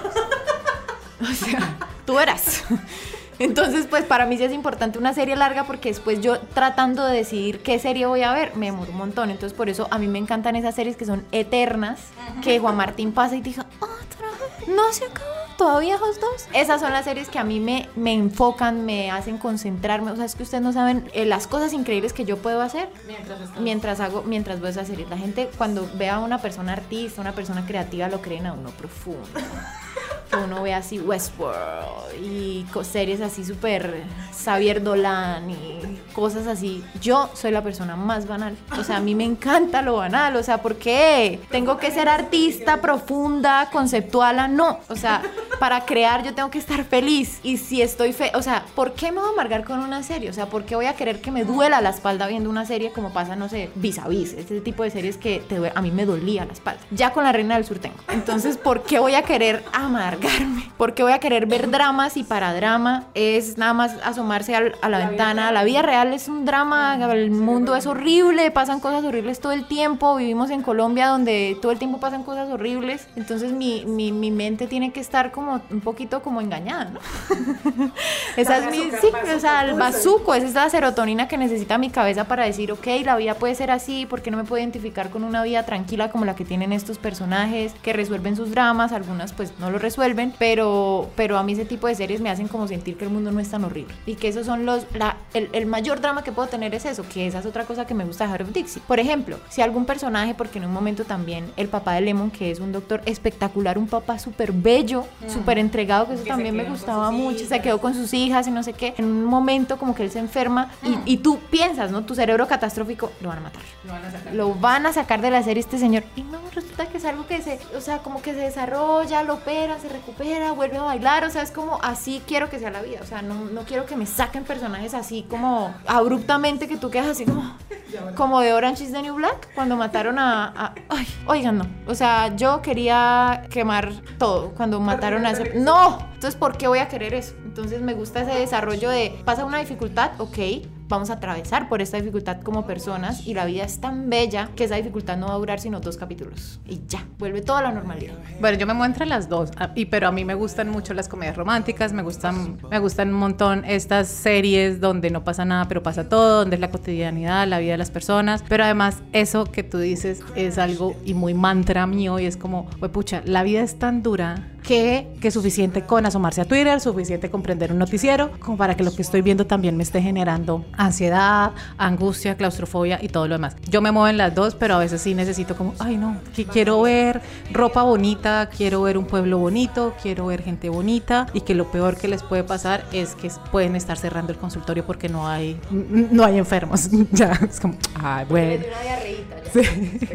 O sea, tú verás. Entonces, pues para mí sí es importante una serie larga porque después yo tratando de decidir qué serie voy a ver, me demoro un montón. Entonces, por eso a mí me encantan esas series que son eternas, que Juan Martín pasa y diga, otra vez, no se acabó, todavía dos. Esas son las series que a mí me, me enfocan, me hacen concentrarme. O sea, es que ustedes no saben eh, las cosas increíbles que yo puedo hacer mientras hago, mientras veo esas series. La gente cuando ve a una persona artista, una persona creativa, lo creen a uno profundo uno ve así Westworld y series así súper Xavier Dolan y cosas así. Yo soy la persona más banal. O sea, a mí me encanta lo banal. O sea, ¿por qué? Tengo que ser artista profunda, conceptual. No. O sea, para crear yo tengo que estar feliz. Y si estoy fe... O sea, ¿por qué me voy a amargar con una serie? O sea, ¿por qué voy a querer que me duela la espalda viendo una serie como pasa, no sé, vis a vis? Este tipo de series que te a mí me dolía la espalda. Ya con la Reina del Sur tengo. Entonces, ¿por qué voy a querer amargarme? ¿Por qué voy a querer ver dramas y para drama es nada más asomarse al- a la, ventana? La vida real es un drama, el mundo es horrible, pasan cosas horribles todo el tiempo, vivimos en Colombia donde todo el tiempo pasan cosas horribles, entonces mi, mi, mi mente tiene que estar como un poquito como engañada, ¿no? Esa es mi, sí, o sea, el bazuco, es esa serotonina que necesita mi cabeza para decir, ok, la vida puede ser así, porque no me puedo identificar con una vida tranquila como la que tienen estos personajes, que resuelven sus dramas, algunas pues no lo resuelven, pero, pero a mí ese tipo de series me hacen como sentir que el mundo no es tan horrible, y que esos son los, la, el, el mayor drama que puedo tener es eso, que esa es otra cosa que me gusta de of Dixie. Por ejemplo, si algún personaje, porque en un momento también el papá de Lemon, que es un doctor espectacular, un papá súper bello, súper entregado, que eso también me gustaba mucho, se quedó con sus hijas y no sé qué, en un momento como que él se enferma y, y tú piensas, ¿no? Tu cerebro catastrófico, lo van a matar. Lo van a sacar. De la serie este señor. Y no, resulta que es algo que se, o sea, como que se desarrolla, lo opera, se recupera, vuelve a bailar, o sea, es como así quiero que sea la vida, o sea, no, no quiero que me saquen personajes así como abruptamente que tú quedas así como, como de Orange is the New Black, cuando mataron a, a- ay, oigan, no, o sea, yo quería quemar todo cuando mataron a no, entonces, ¿por qué voy a querer eso? Entonces, me gusta ese desarrollo de, pasa una dificultad, ok, vamos a atravesar por esta dificultad como personas y la vida es tan bella que esa dificultad no va a durar sino dos capítulos y ya, vuelve toda la normalidad. Bueno, yo me muevo entre las dos, ah, y, pero a mí me gustan mucho las comedias románticas, me gustan, me gustan un montón estas series donde no pasa nada, pero pasa todo, donde es la cotidianidad, la vida de las personas, pero además eso que tú dices es algo y muy mantra mío y es como, pues pucha, la vida es tan dura que, que suficiente con asomarse a Twitter, suficiente con prender un noticiero, como para que lo que estoy viendo también me esté generando ansiedad, angustia, claustrofobia y todo lo demás. Yo me muevo en las dos, pero a veces sí necesito como, ay no, que quiero ver ropa bonita, quiero ver un pueblo bonito, quiero ver gente bonita y que lo peor que les puede pasar es que pueden estar cerrando el consultorio porque no hay, no hay enfermos. ya, es como, ay, bueno. Sí,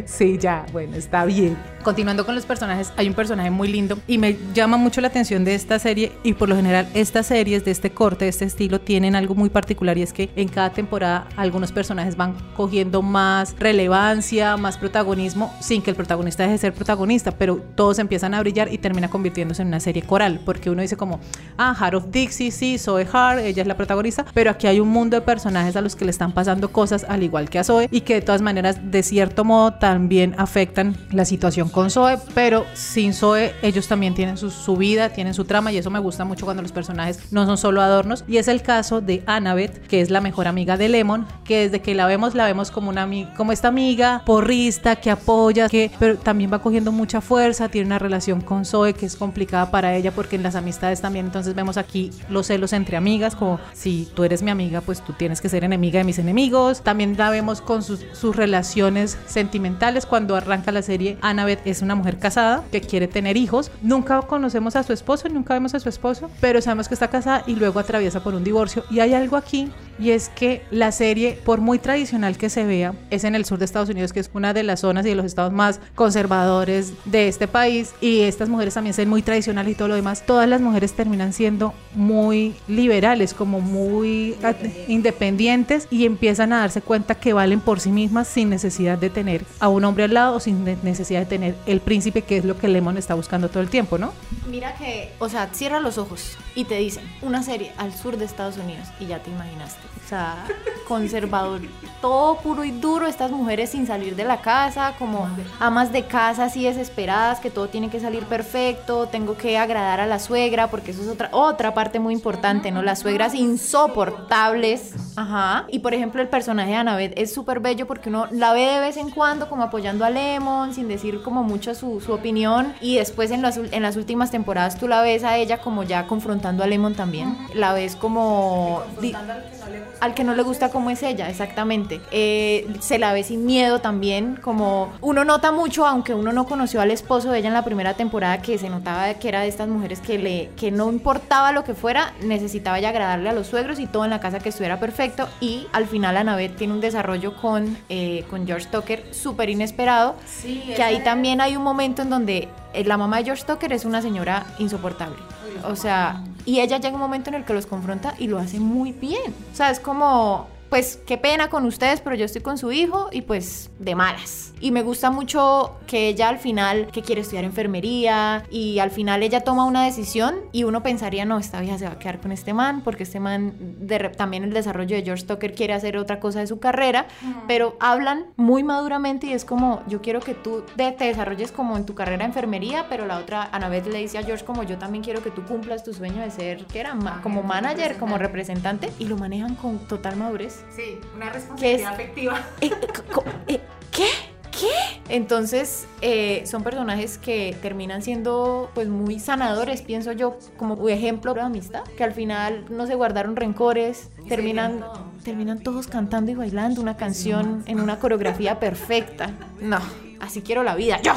sí, ya, bueno, está bien. Continuando con los personajes, hay un personaje muy lindo y me llama mucho la atención de esta serie y por lo general estas series de este corte, de este estilo, tienen algo muy particular y es que en cada temporada algunos personajes van cogiendo más relevancia, más protagonismo, sin que el protagonista deje de ser protagonista, pero todos empiezan a brillar y termina convirtiéndose en una serie coral, porque uno dice como, ah, Heart of Dixie, sí, Zoe Hart, ella es la protagonista, pero aquí hay un mundo de personajes a los que le están pasando cosas al igual que a Zoe y que de todas maneras, de cierto modo, también afectan la situación con Zoe, pero sin Zoe ellos también tienen su, su vida, tienen su trama y eso me gusta mucho cuando los personajes no son solo adornos y es el caso de Annabeth, que es la mejor amiga de Lemon, que desde que la vemos la vemos como una como esta amiga porrista que apoya, que pero también va cogiendo mucha fuerza, tiene una relación con Zoe que es complicada para ella porque en las amistades también entonces vemos aquí los celos entre amigas, como si tú eres mi amiga, pues tú tienes que ser enemiga de mis enemigos. También la vemos con sus, sus relaciones sentimentales. Cuando arranca la serie, Annabeth es una mujer casada que quiere tener hijos. Nunca conocemos a su esposo, nunca vemos a su esposo, pero sabemos que está casada y luego atraviesa por un divorcio. Y hay algo aquí y es que la serie, por muy tradicional que se vea, es en el sur de Estados Unidos, que es una de las zonas y de los estados más conservadores de este país. Y estas mujeres también son muy tradicionales y todo lo demás. Todas las mujeres terminan siendo muy liberales, como muy independientes y empiezan a darse cuenta que valen por sí mismas sin necesidad de tener a un hombre al lado o sin ne- necesidad de tener el príncipe, que es lo que Lemon está buscando todo el tiempo, ¿no? Mira que, o sea, cierra los ojos y te dicen una serie al sur de Estados Unidos y ya te imaginaste. O sea, conservador, todo puro y duro, estas mujeres sin salir de la casa, como amas de casa así desesperadas, que todo tiene que salir perfecto, tengo que agradar a la suegra, porque eso es otra, otra parte muy importante, ¿no? Las suegras insoportables. Ajá. Y por ejemplo, el personaje de Annabeth es súper bello porque uno la ve de vez en cuando como apoyando a Lemon, sin decir como mucho su, su opinión. Y después en las, en las últimas temporadas tú la ves a ella como ya confrontando a Lemon también. La ves como... di- al que no gusta cómo es ella, exactamente. Eh, se la ve sin miedo también, como uno nota mucho, aunque uno no conoció al esposo de ella en la primera temporada, que se notaba que era de estas mujeres que le que no importaba lo que fuera, necesitaba ya agradarle a los suegros y todo en la casa que estuviera perfecto. Y al final Annabeth tiene un desarrollo con, eh, con George Tucker súper inesperado, que ahí también hay un momento en donde eh, la mamá de George Tucker es una señora insoportable. O sea, y ella llega un momento en el que los confronta y lo hace muy bien. O sea, es como, pues qué pena con ustedes, pero yo estoy con su hijo y pues de malas. Y me gusta mucho que ella al final, que quiere estudiar enfermería, y al final ella toma una decisión y uno pensaría, no, esta vieja se va a quedar con este man, porque este man, de también el desarrollo de George Tucker quiere hacer otra cosa de su carrera, pero hablan muy maduramente y es como, yo quiero que tú de- te desarrolles como en tu carrera de enfermería, pero la otra, Annabeth le dice a George como yo también quiero que tú cumplas tu sueño de ser, ¿qué era? Ma- como manager, como representante, y lo manejan con total madurez. Sí, una responsabilidad afectiva. Eh, co- eh, ¿Qué? ¿Qué? Entonces, eh, son personajes que terminan siendo pues muy sanadores, pienso yo, como un ejemplo de amistad, que al final no se guardaron rencores, terminan, terminan todos cantando y bailando una canción en una coreografía perfecta. No, así quiero la vida, yo.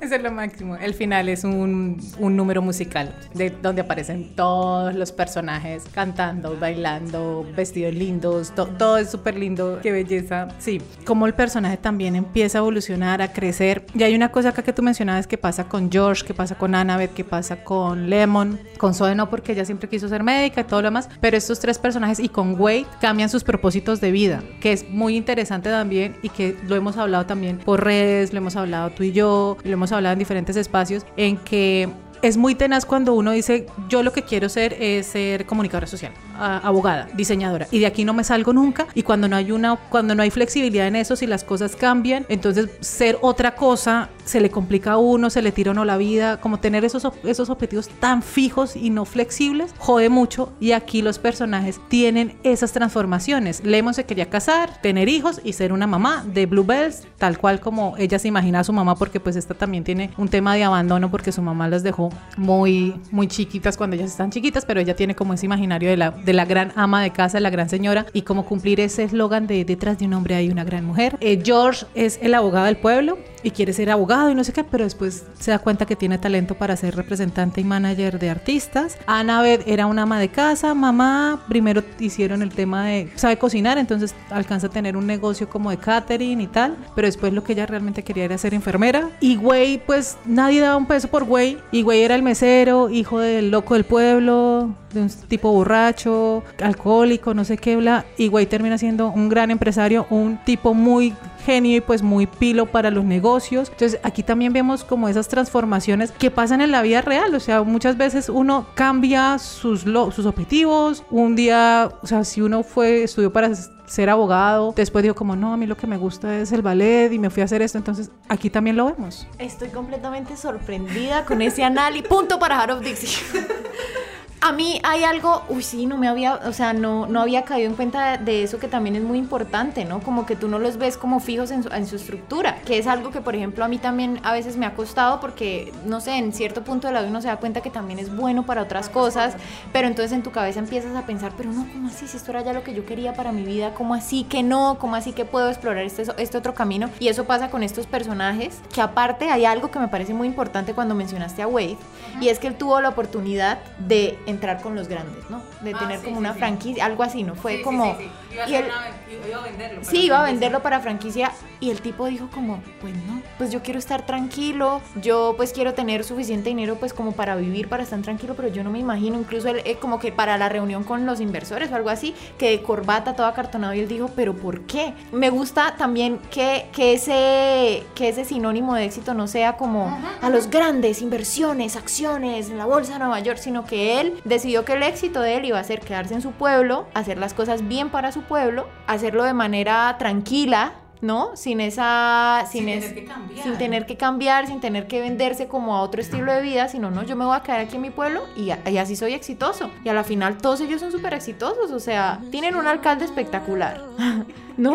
Eso es lo máximo. El final es un, un número musical de donde aparecen todos los personajes cantando, bailando, vestidos lindos, to- todo es súper lindo, qué belleza. Sí, como el personaje también empieza a evolucionar, a crecer. Y hay una cosa acá que tú mencionabas que pasa con George, que pasa con Annabeth, que pasa con Lemon, con Zoe no porque ella siempre quiso ser médica y todo lo demás, pero estos tres personajes y con Wade cambian sus propósitos de vida, que es muy interesante también y que lo hemos hablado también por redes, lo hemos hablado tú y yo, lo hemos hablado en diferentes espacios, en que es muy tenaz cuando uno dice, yo lo que quiero ser es ser comunicadora social. abogada, diseñadora y de aquí no me salgo nunca y cuando no hay una cuando no hay flexibilidad en eso si las cosas cambian, entonces ser otra cosa se le complica a uno, se le tira uno la vida, como tener esos esos objetivos tan fijos y no flexibles jode mucho y aquí los personajes tienen esas transformaciones. Lemon se quería casar, tener hijos y ser una mamá de Bluebells, tal cual como ella se imagina a su mamá porque pues esta también tiene un tema de abandono porque su mamá las dejó muy muy chiquitas cuando ellas están chiquitas, pero ella tiene como ese imaginario de la de la gran ama de casa, la gran señora y como cumplir ese eslogan de detrás de un hombre hay una gran mujer. Eh, George es el abogado del pueblo y quiere ser abogado y no sé qué, pero después se da cuenta que tiene talento para ser representante y manager de artistas. Annabeth era una ama de casa, mamá, primero hicieron el tema de sabe cocinar, entonces alcanza a tener un negocio como de catering y tal, pero después lo que ella realmente quería era ser enfermera. Y güey, pues nadie daba un peso por güey, y güey era el mesero, hijo del loco del pueblo, de un tipo borracho, alcohólico, no sé qué, bla, y güey termina siendo un gran empresario, un tipo muy genio y pues muy pilo para los negocios. Entonces aquí también vemos como esas transformaciones que pasan en la vida real. O sea, muchas veces uno cambia sus, lo- sus objetivos. Un día, o sea, si uno fue, estudió para ser abogado, después dijo como, no, a mí lo que me gusta es el ballet y me fui a hacer esto. Entonces aquí también lo vemos. Estoy completamente sorprendida con ese análisis. Punto para of Dixie. A mí hay algo, uy, sí, no me había, o sea, no, no había caído en cuenta de eso que también es muy importante, ¿no? Como que tú no los ves como fijos en su, estructura, que es algo que, por ejemplo, a mí también a veces me ha costado porque, no sé, en cierto punto de la vida uno se da cuenta que también es bueno para otras cosas, pero entonces en tu cabeza empiezas a pensar, pero no, ¿cómo así? Si esto era ya lo que yo quería para mi vida, ¿cómo así que no? ¿Cómo así que puedo explorar este, este otro camino? Y eso pasa con estos personajes, que aparte hay algo que me parece muy importante cuando mencionaste a Wade, y es que él tuvo la oportunidad de entrar con los grandes, ¿no? De tener como una franquicia, algo así, ¿no? Fue como... y él- Sí, iba a venderlo para franquicia y el tipo dijo como, pues no, pues yo quiero estar tranquilo, yo pues quiero tener suficiente dinero pues como para vivir, para estar tranquilo, pero yo no me imagino, incluso él eh, como que para la reunión con los inversores o algo así, que de corbata todo acartonado y él dijo, pero ¿por qué? Me gusta también que, que, ese, que ese sinónimo de éxito no sea como a los grandes inversiones, acciones en la bolsa de Nueva York, sino que él decidió que el éxito de él iba a ser quedarse en su pueblo, hacer las cosas bien para su pueblo, hacerlo de manera tranquila, ¿no? Sin esa. Sin, es- sin tener que cambiar, sin tener que venderse como a otro estilo de vida, sino no, yo me voy a quedar aquí en mi pueblo y, así soy exitoso. Y a la final todos ellos son súper exitosos, o sea, tienen un alcalde espectacular. ¿No?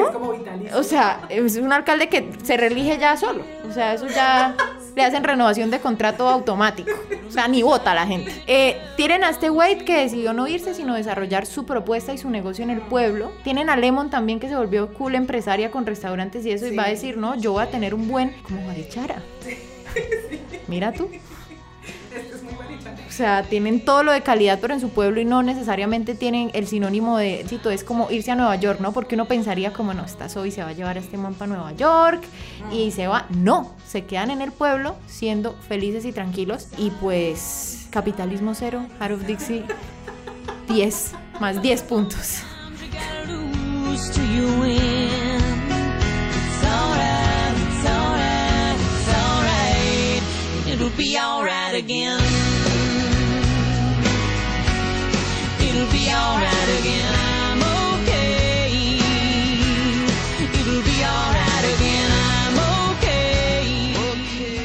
O sea, es un alcalde que se reelige ya solo. O sea, eso ya le hacen renovación de contrato automático. O sea, ni vota la gente. Eh, tienen a este Wade que decidió no irse, sino desarrollar su propuesta y su negocio en el pueblo. Tienen a Lemon también que se volvió cool empresaria con restaurantes y eso. Y va a decir, no, yo voy a tener un buen. Como Marichara. Mira tú. O sea, tienen todo lo de calidad, pero en su pueblo y no necesariamente tienen el sinónimo de éxito. Es como irse a Nueva York, ¿no? Porque uno pensaría como, no, esta Zoe se va a llevar a este man para Nueva York y se va. No, se quedan en el pueblo siendo felices y tranquilos. Y pues, capitalismo cero, Heart of Dixie, 10, más 10 puntos. It'll be alright again. It'll be alright again.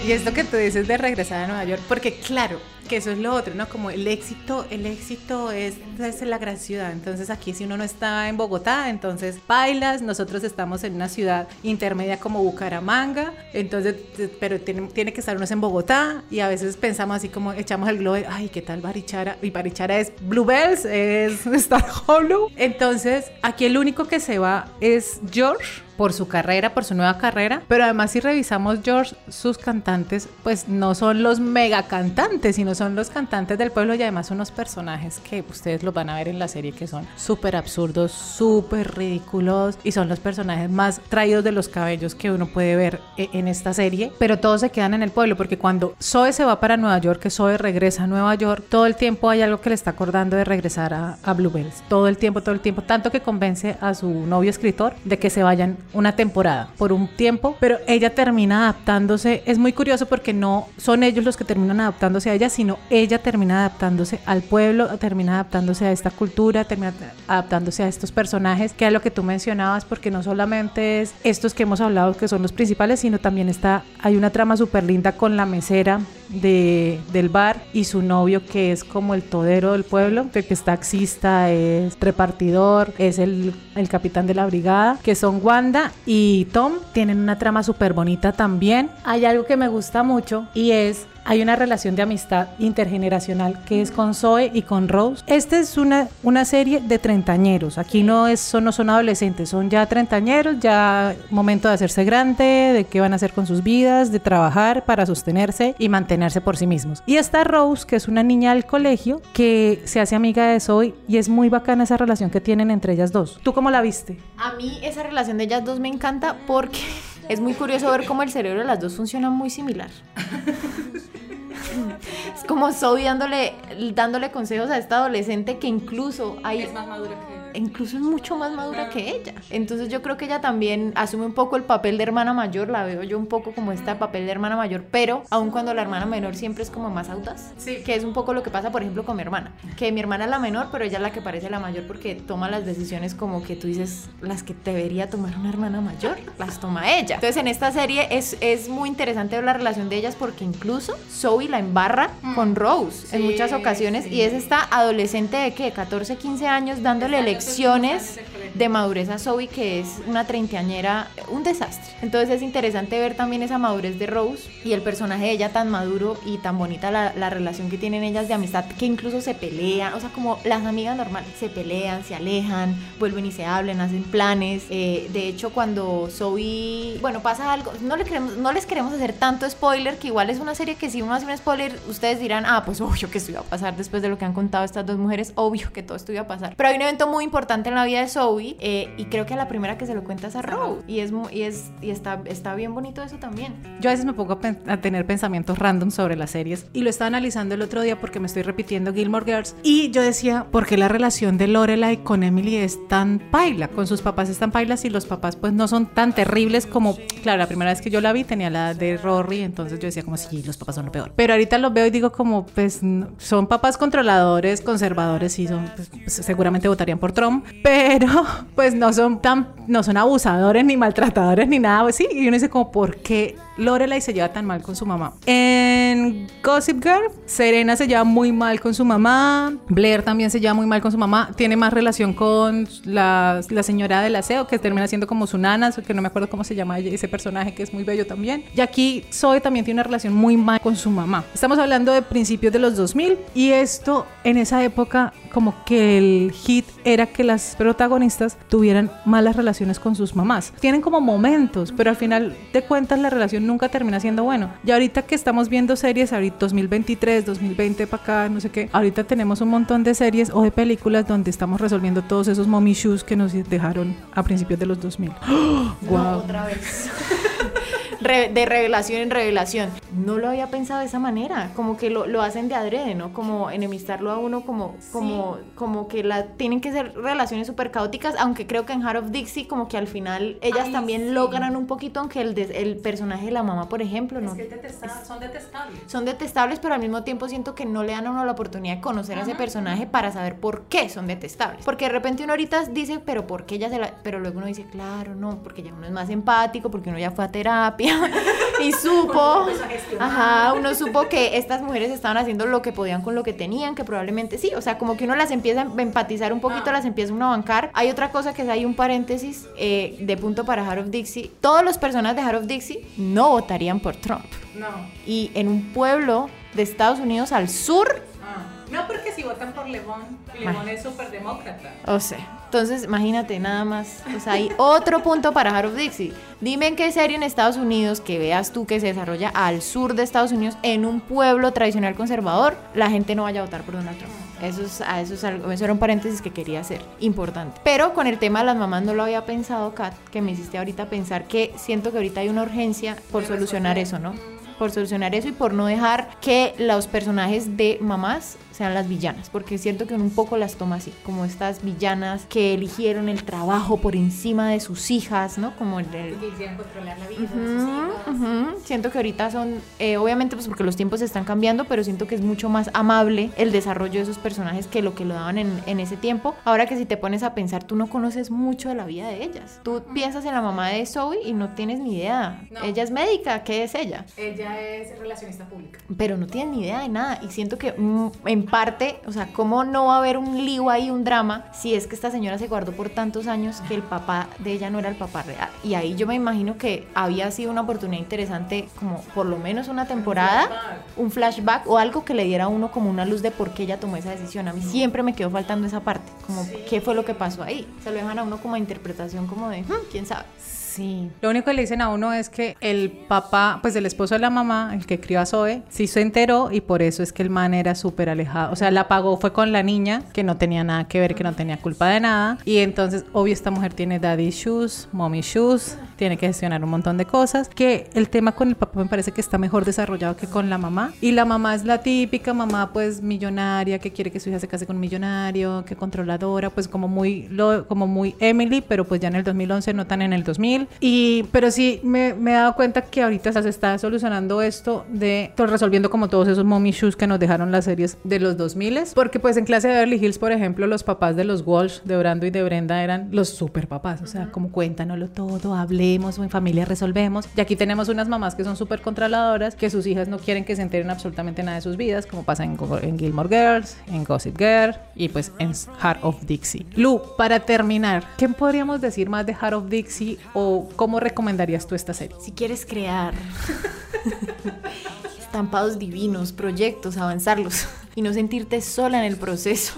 Y esto que tú dices de regresar a Nueva York, porque claro, que eso es lo otro, ¿no? Como el éxito, el éxito es, es la gran ciudad. Entonces aquí si uno no está en Bogotá, entonces bailas, nosotros estamos en una ciudad intermedia como Bucaramanga, entonces, pero tiene, tiene que estar uno en Bogotá y a veces pensamos así como echamos el globo, ay, ¿qué tal Barichara? Y Barichara es Bluebells, es Star Hollow. Entonces aquí el único que se va es George por su carrera, por su nueva carrera. Pero además si revisamos George, sus cantantes, pues no son los mega cantantes, sino son los cantantes del pueblo y además unos personajes que ustedes los van a ver en la serie que son súper absurdos, súper ridículos y son los personajes más traídos de los cabellos que uno puede ver e- en esta serie. Pero todos se quedan en el pueblo porque cuando Zoe se va para Nueva York, que Zoe regresa a Nueva York, todo el tiempo hay algo que le está acordando de regresar a Bluebells. Todo el tiempo, todo el tiempo. Tanto que convence a su novio escritor de que se vayan una temporada, por un tiempo, pero ella termina adaptándose. Es muy curioso porque no son ellos los que terminan adaptándose a ella, sino ella termina adaptándose al pueblo, termina adaptándose a esta cultura, termina adaptándose a estos personajes, que es lo que tú mencionabas, porque no solamente es estos que hemos hablado que son los principales, sino también está, hay una trama súper linda con la mesera de, del bar y su novio que es como el todero del pueblo, que es taxista, es repartidor, es el, el capitán de la brigada, que son Wanda y Tom, tienen una trama súper bonita también. Hay algo que me gusta mucho y es hay una relación de amistad intergeneracional que es con Zoe y con Rose. Esta es una, una serie de treintañeros. Aquí no, es, son, no son adolescentes, son ya treintañeros, ya momento de hacerse grande, de qué van a hacer con sus vidas, de trabajar para sostenerse y mantenerse por sí mismos. Y está Rose, que es una niña del colegio, que se hace amiga de Zoe y es muy bacana esa relación que tienen entre ellas dos. ¿Tú cómo la viste? A mí esa relación de ellas dos me encanta porque es muy curioso ver cómo el cerebro de las dos funciona muy similar. Es como Zoe dándole, dándole consejos a esta adolescente que incluso hay... Es más madura que incluso es mucho más madura que ella. Entonces yo creo que ella también asume un poco el papel de hermana mayor, la veo yo un poco como este papel de hermana mayor, pero aun cuando la hermana menor siempre es como más audaz, Sí. que es un poco lo que pasa por ejemplo con mi hermana, que mi hermana es la menor, pero ella es la que parece la mayor porque toma las decisiones como que tú dices, las que debería tomar una hermana mayor, las toma ella. Entonces en esta serie es, es muy interesante ver la relación de ellas porque incluso Zoe la embarra con Rose en muchas ocasiones y es esta adolescente de que 14, 15 años dándole lecciones de madurez a Zoe que es una treintañera, un desastre. Entonces es interesante ver también esa madurez de Rose y el personaje de ella tan maduro y tan bonita la, la relación que tienen ellas de amistad que incluso se pelean, o sea, como las amigas normales, se pelean, se alejan, vuelven y se hablan, hacen planes. Eh, de hecho, cuando Zoe, bueno, pasa algo, no, le queremos, no les queremos hacer tanto spoiler, que igual es una serie que si uno hace un spoiler, ustedes dirán, ah, pues obvio que esto iba a pasar después de lo que han contado estas dos mujeres, obvio que todo esto iba a pasar. Pero hay un evento muy importante en la vida de Zoe eh, y creo que a la primera que se lo cuenta es a Rose y, es, y, es, y está, está bien bonito eso también. Yo a veces me pongo a, a tener pensamientos random sobre las series y lo estaba analizando el otro día porque me estoy repitiendo Gilmore Girls y yo decía, ¿por qué la relación de Lorelai con Emily es tan paila? Con sus papás es tan pailas y los papás pues no son tan terribles como, claro, la primera vez que yo la vi tenía la de Rory, entonces yo decía como, sí, los papás son lo peor. Pero ahorita los veo y digo como, pues son papás controladores, conservadores y son, pues, seguramente votarían por Trump, pero pues no son tan, no son abusadores ni maltratadores ni nada, pues sí, y uno dice como, ¿por qué Lorelai se lleva tan mal con su mamá? En Gossip Girl, Serena se lleva muy mal con su mamá, Blair también se lleva muy mal con su mamá, tiene más relación con la, señora del aseo, que termina siendo como su nana, que no me acuerdo cómo se llama ese personaje, que es muy bello también. Y aquí Zoe también tiene una relación muy mal con su mamá. Estamos hablando de principios de los 2000 y esto en esa época como que el hit era que las protagonistas tuvieran malas relaciones con sus mamás. Tienen como momentos, pero al final de cuentas la relación nunca termina siendo bueno. Y ahorita que estamos viendo series, ahorita 2023, 2020 para acá, no sé qué, ahorita tenemos un montón de series o de películas donde estamos resolviendo todos esos mommy issues que nos dejaron a principios de los 2000. Wow. Otra vez. De revelación en revelación. No lo había pensado de esa manera. Como que lo, lo hacen de adrede, ¿no? Como enemistarlo a uno, como, como, como que la, tienen que ser relaciones súper caóticas. Aunque creo que en Heart of Dixie, como que al final ellas también logran un poquito, aunque el, des- el personaje de la mamá, por ejemplo, ¿no? son detestables. son detestables, pero al mismo tiempo siento que no le dan a uno la oportunidad de conocer a ese personaje para saber por qué son detestables. Porque de repente uno ahorita dice, pero ¿por qué ella se la...? Pero luego uno dice, claro, no, porque ya uno es más empático, porque uno ya fue a terapia y supo... Ajá, uno supo que estas mujeres estaban haciendo lo que podían con lo que tenían, que probablemente sí, o sea, como que uno las empieza a empatizar un poquito, las empieza uno a bancar. Hay otra cosa que es ahí un paréntesis eh, de punto para Heart of Dixie. Todas las personas de Heart of Dixie no votarían por Trump No. y en un pueblo de Estados Unidos al sur, No, porque si votan por Levón, Levón es súper demócrata. o sea, entonces imagínate nada más, o sea, hay otro punto para of Dixie. Dime en qué serie en Estados Unidos que veas tú que se desarrolla al sur de Estados Unidos en un pueblo tradicional conservador, la gente no vaya a votar por Donald Trump. Eso es, a eso es algo, eso era un paréntesis que quería hacer, importante. Pero con el tema de las mamás no lo había pensado, Kat, que me hiciste ahorita pensar que siento que ahorita hay una urgencia por solucionar eso, ¿no? por solucionar eso y por no dejar que los personajes de mamás sean las villanas, porque siento que un poco las toma así, como estas villanas que eligieron el trabajo por encima de sus hijas, ¿no? Como el... el- controlar la vida Ujú, ujú. Siento que ahorita son, eh, obviamente pues porque los tiempos están cambiando, pero siento que es mucho más amable el desarrollo de esos personajes que lo que lo daban en, en ese tiempo. Ahora que si te pones a pensar, tú no conoces mucho de la vida de ellas. Tú piensas en la mamá de Zoe y no tienes ni idea. No. Ella es médica, ¿qué es ella? Ella es relacionista pública. pero no tienen ni idea de nada y siento que mm, en parte, o sea, ¿cómo no va a haber un lío ahí, un drama, si es que esta señora se guardó por tantos años que el papá de ella no era el papá real? Y ahí yo me imagino que había sido una oportunidad interesante, como por lo menos una temporada, un flashback o algo que le diera a uno como una luz de por qué ella tomó esa decisión. A mí siempre me quedó faltando esa parte, como qué fue lo que pasó ahí. Se lo dejan a uno como a interpretación como de, "Hmm, quién sabe. Sí. Lo único que le dicen a uno es que el papá, pues el esposo de la mamá, el que crió a Zoe, sí se enteró y por eso es que el man era súper alejado. O sea, la pagó fue con la niña, que no tenía nada que ver, que no tenía culpa de nada. Y entonces, obvio, esta mujer tiene daddy shoes, mommy shoes, tiene que gestionar un montón de cosas. Que el tema con el papá me parece que está mejor desarrollado que con la mamá. Y la mamá es la típica mamá, pues millonaria, que quiere que su hija se case con un millonario, que controladora, pues como muy, como muy Emily, pero pues ya en el 2011, no tan en el 2000. Y, pero sí me, me he dado cuenta que ahorita se está solucionando esto de pues, resolviendo como todos esos mommy shoes que nos dejaron las series de los 2000 porque pues en clase de Beverly Hills, por ejemplo, los papás de los Walsh, de Brando y de Brenda eran los super papás, o sea, como cuéntanoslo todo, hablemos, o en familia resolvemos. Y aquí tenemos unas mamás que son súper controladoras, que sus hijas no quieren que se enteren absolutamente nada de sus vidas, como pasa en, en Gilmore Girls, en Gossip Girl y pues en Heart of Dixie. Lu, para terminar, ¿qué podríamos decir más de Heart of Dixie o cómo recomendarías tú esta serie? Si quieres crear estampados divinos, proyectos, avanzarlos y no sentirte sola en el proceso,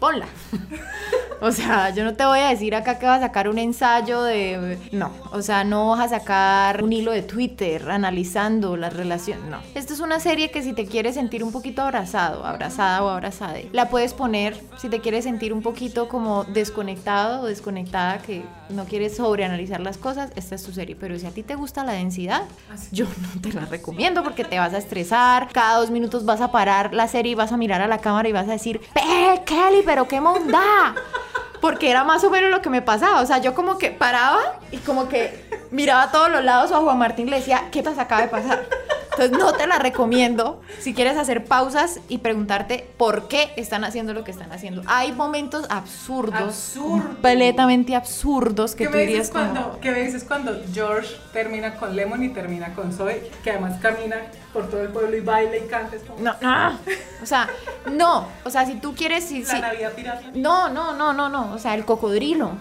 ponla. O sea, yo no te voy a decir acá que vas a sacar un ensayo de... No, o sea, no vas a sacar un hilo de Twitter analizando la relación. No. Esto es una serie que si te quieres sentir un poquito abrazado, abrazada o abrazada, la puedes poner si te quieres sentir un poquito como desconectado o desconectada, que no quieres sobreanalizar las cosas, esta es tu serie. Pero si a ti te gusta la densidad, yo no te la recomiendo porque te vas a estresar. Cada dos minutos vas a parar la serie y vas a mirar a la cámara y vas a decir, ¡Eh, Kelly, pero qué monda! Porque era más o menos lo que me pasaba. O sea, yo como que paraba y como que miraba a todos los lados o a Juan Martín le decía, ¿qué pasa acaba de pasar? Entonces no te la recomiendo si quieres hacer pausas y preguntarte por qué están haciendo lo que están haciendo. Hay momentos absurdos, Absurdos. completamente absurdos que ¿Qué tú me, dirías dices como... cuando, ¿Qué me dices cuando George termina con Lemon y termina con Zoe? Que además camina por todo el pueblo y baila y canta. Como No, no. O sea, no. O sea, si tú quieres... Si, la si- Navidad pirata. No, no, no, no, no. O sea, el cocodrilo.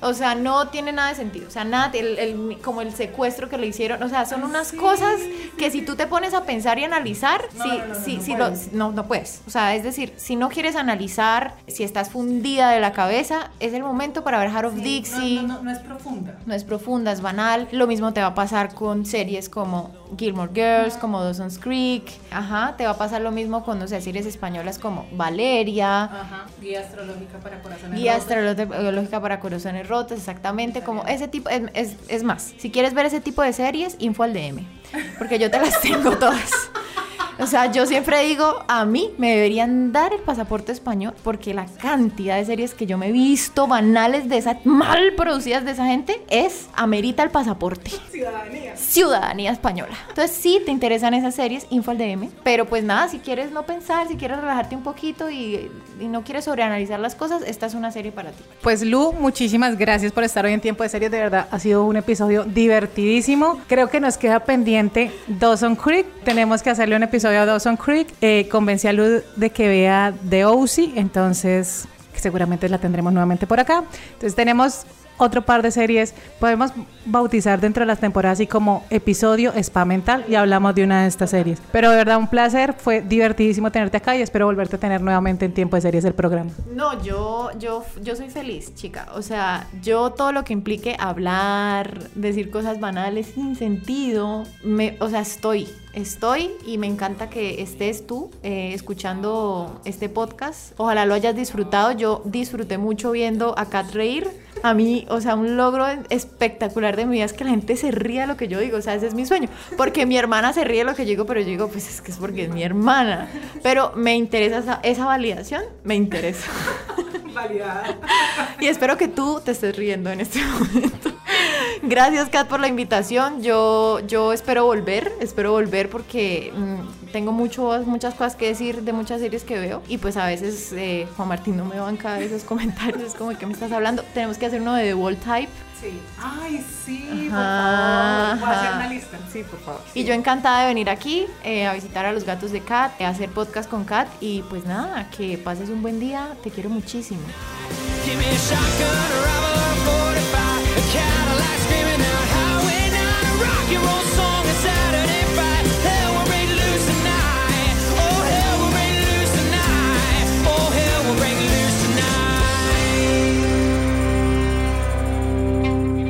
O sea, no tiene nada de sentido. O sea, nada, el- el- como el secuestro que le hicieron. O sea, son unas cosas que si tú te pones a pensar y analizar, No, sí, no, no, sí, sí lo- puedes. no, no puedes. O sea, es decir, si no quieres analizar, si estás fundida de la cabeza, es el momento para ver Heart of Dixie. No, no, no, no es profunda. No es profunda, es banal. Lo mismo te va a pasar con series como Gilmore Girls, como Dawson's Creek. Ajá, te va a pasar lo mismo con, no sé, series españolas como Valeria. Ajá. Guía astrológica para corazones Guía astrológica para corazones rotos, exactamente, como ese tipo, es, es- es más, si quieres ver ese tipo de series, info al DM, porque yo te las tengo todas. O sea, yo siempre digo, a mí me deberían dar el pasaporte español porque la cantidad de series que yo me he visto banales de esa, mal producidas de esa gente, es, amerita el pasaporte. Ciudadanía. Ciudadanía española. Entonces, si te interesan esas series, info al DM. Pero pues nada, si quieres no pensar, si quieres relajarte un poquito y, y no quieres sobreanalizar las cosas, esta es una serie para ti. Pues Lu, muchísimas gracias por estar hoy en Tiempo de Series. De verdad, ha sido un episodio divertidísimo. Creo que nos queda pendiente Dawson Creek. Tenemos que hacerle un episodio a Dawson Creek. Eh, convencí a Lu de que vea The OC, entonces seguramente la tendremos nuevamente por acá. Entonces tenemos otro par de series. Podemos bautizar dentro de las temporadas así como episodio spa mental y hablamos de una de estas series. Pero de verdad un placer, fue divertidísimo tenerte acá y espero volverte a tener nuevamente en Tiempo de Series del programa. No, yo, yo, yo soy feliz, chica. O sea, yo todo lo que implique hablar, decir cosas banales sin sentido, me, o sea, estoy, estoy y me encanta que estés tú eh, escuchando este podcast. Ojalá lo hayas disfrutado. Yo disfruté mucho viendo a Kat reír. A mí, o sea, un logro espectacular de mi vida es que la gente se ría de lo que yo digo, o sea, ese es mi sueño. Porque mi hermana se ríe de lo que yo digo, pero yo digo, pues es que es porque es mi hermana. Pero me interesa esa, esa validación, me interesa. Y espero que tú te estés riendo en este momento. Gracias, Kat, por la invitación. Yo, yo espero volver, espero volver porque mm, tengo mucho, muchas cosas que decir de muchas series que veo. Y pues a veces eh, Juan Martín no me banca esos comentarios, es como, ¿qué me estás hablando? Tenemos que hacer uno de The Wall Type. Sí. Ay, sí, por Ajá, favor. Voy a hacer una lista. Sí, por favor. Y yo encantada de venir aquí eh, a visitar a los gatos de Kat, a hacer podcast con Kat. Y pues nada, que pases un buen día. Te quiero muchísimo.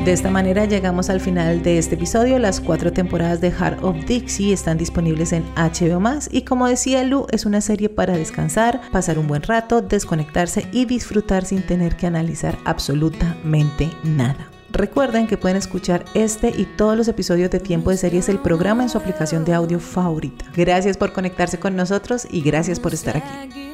De esta manera llegamos al final de este episodio. Las cuatro temporadas de Heart of Dixie están disponibles en HBO Max y como decía Lu, es una serie para descansar, pasar un buen rato, desconectarse y disfrutar sin tener que analizar absolutamente nada. Recuerden que pueden escuchar este y todos los episodios de Tiempo de Series el programa en su aplicación de audio favorita. Gracias por conectarse con nosotros y gracias por estar aquí.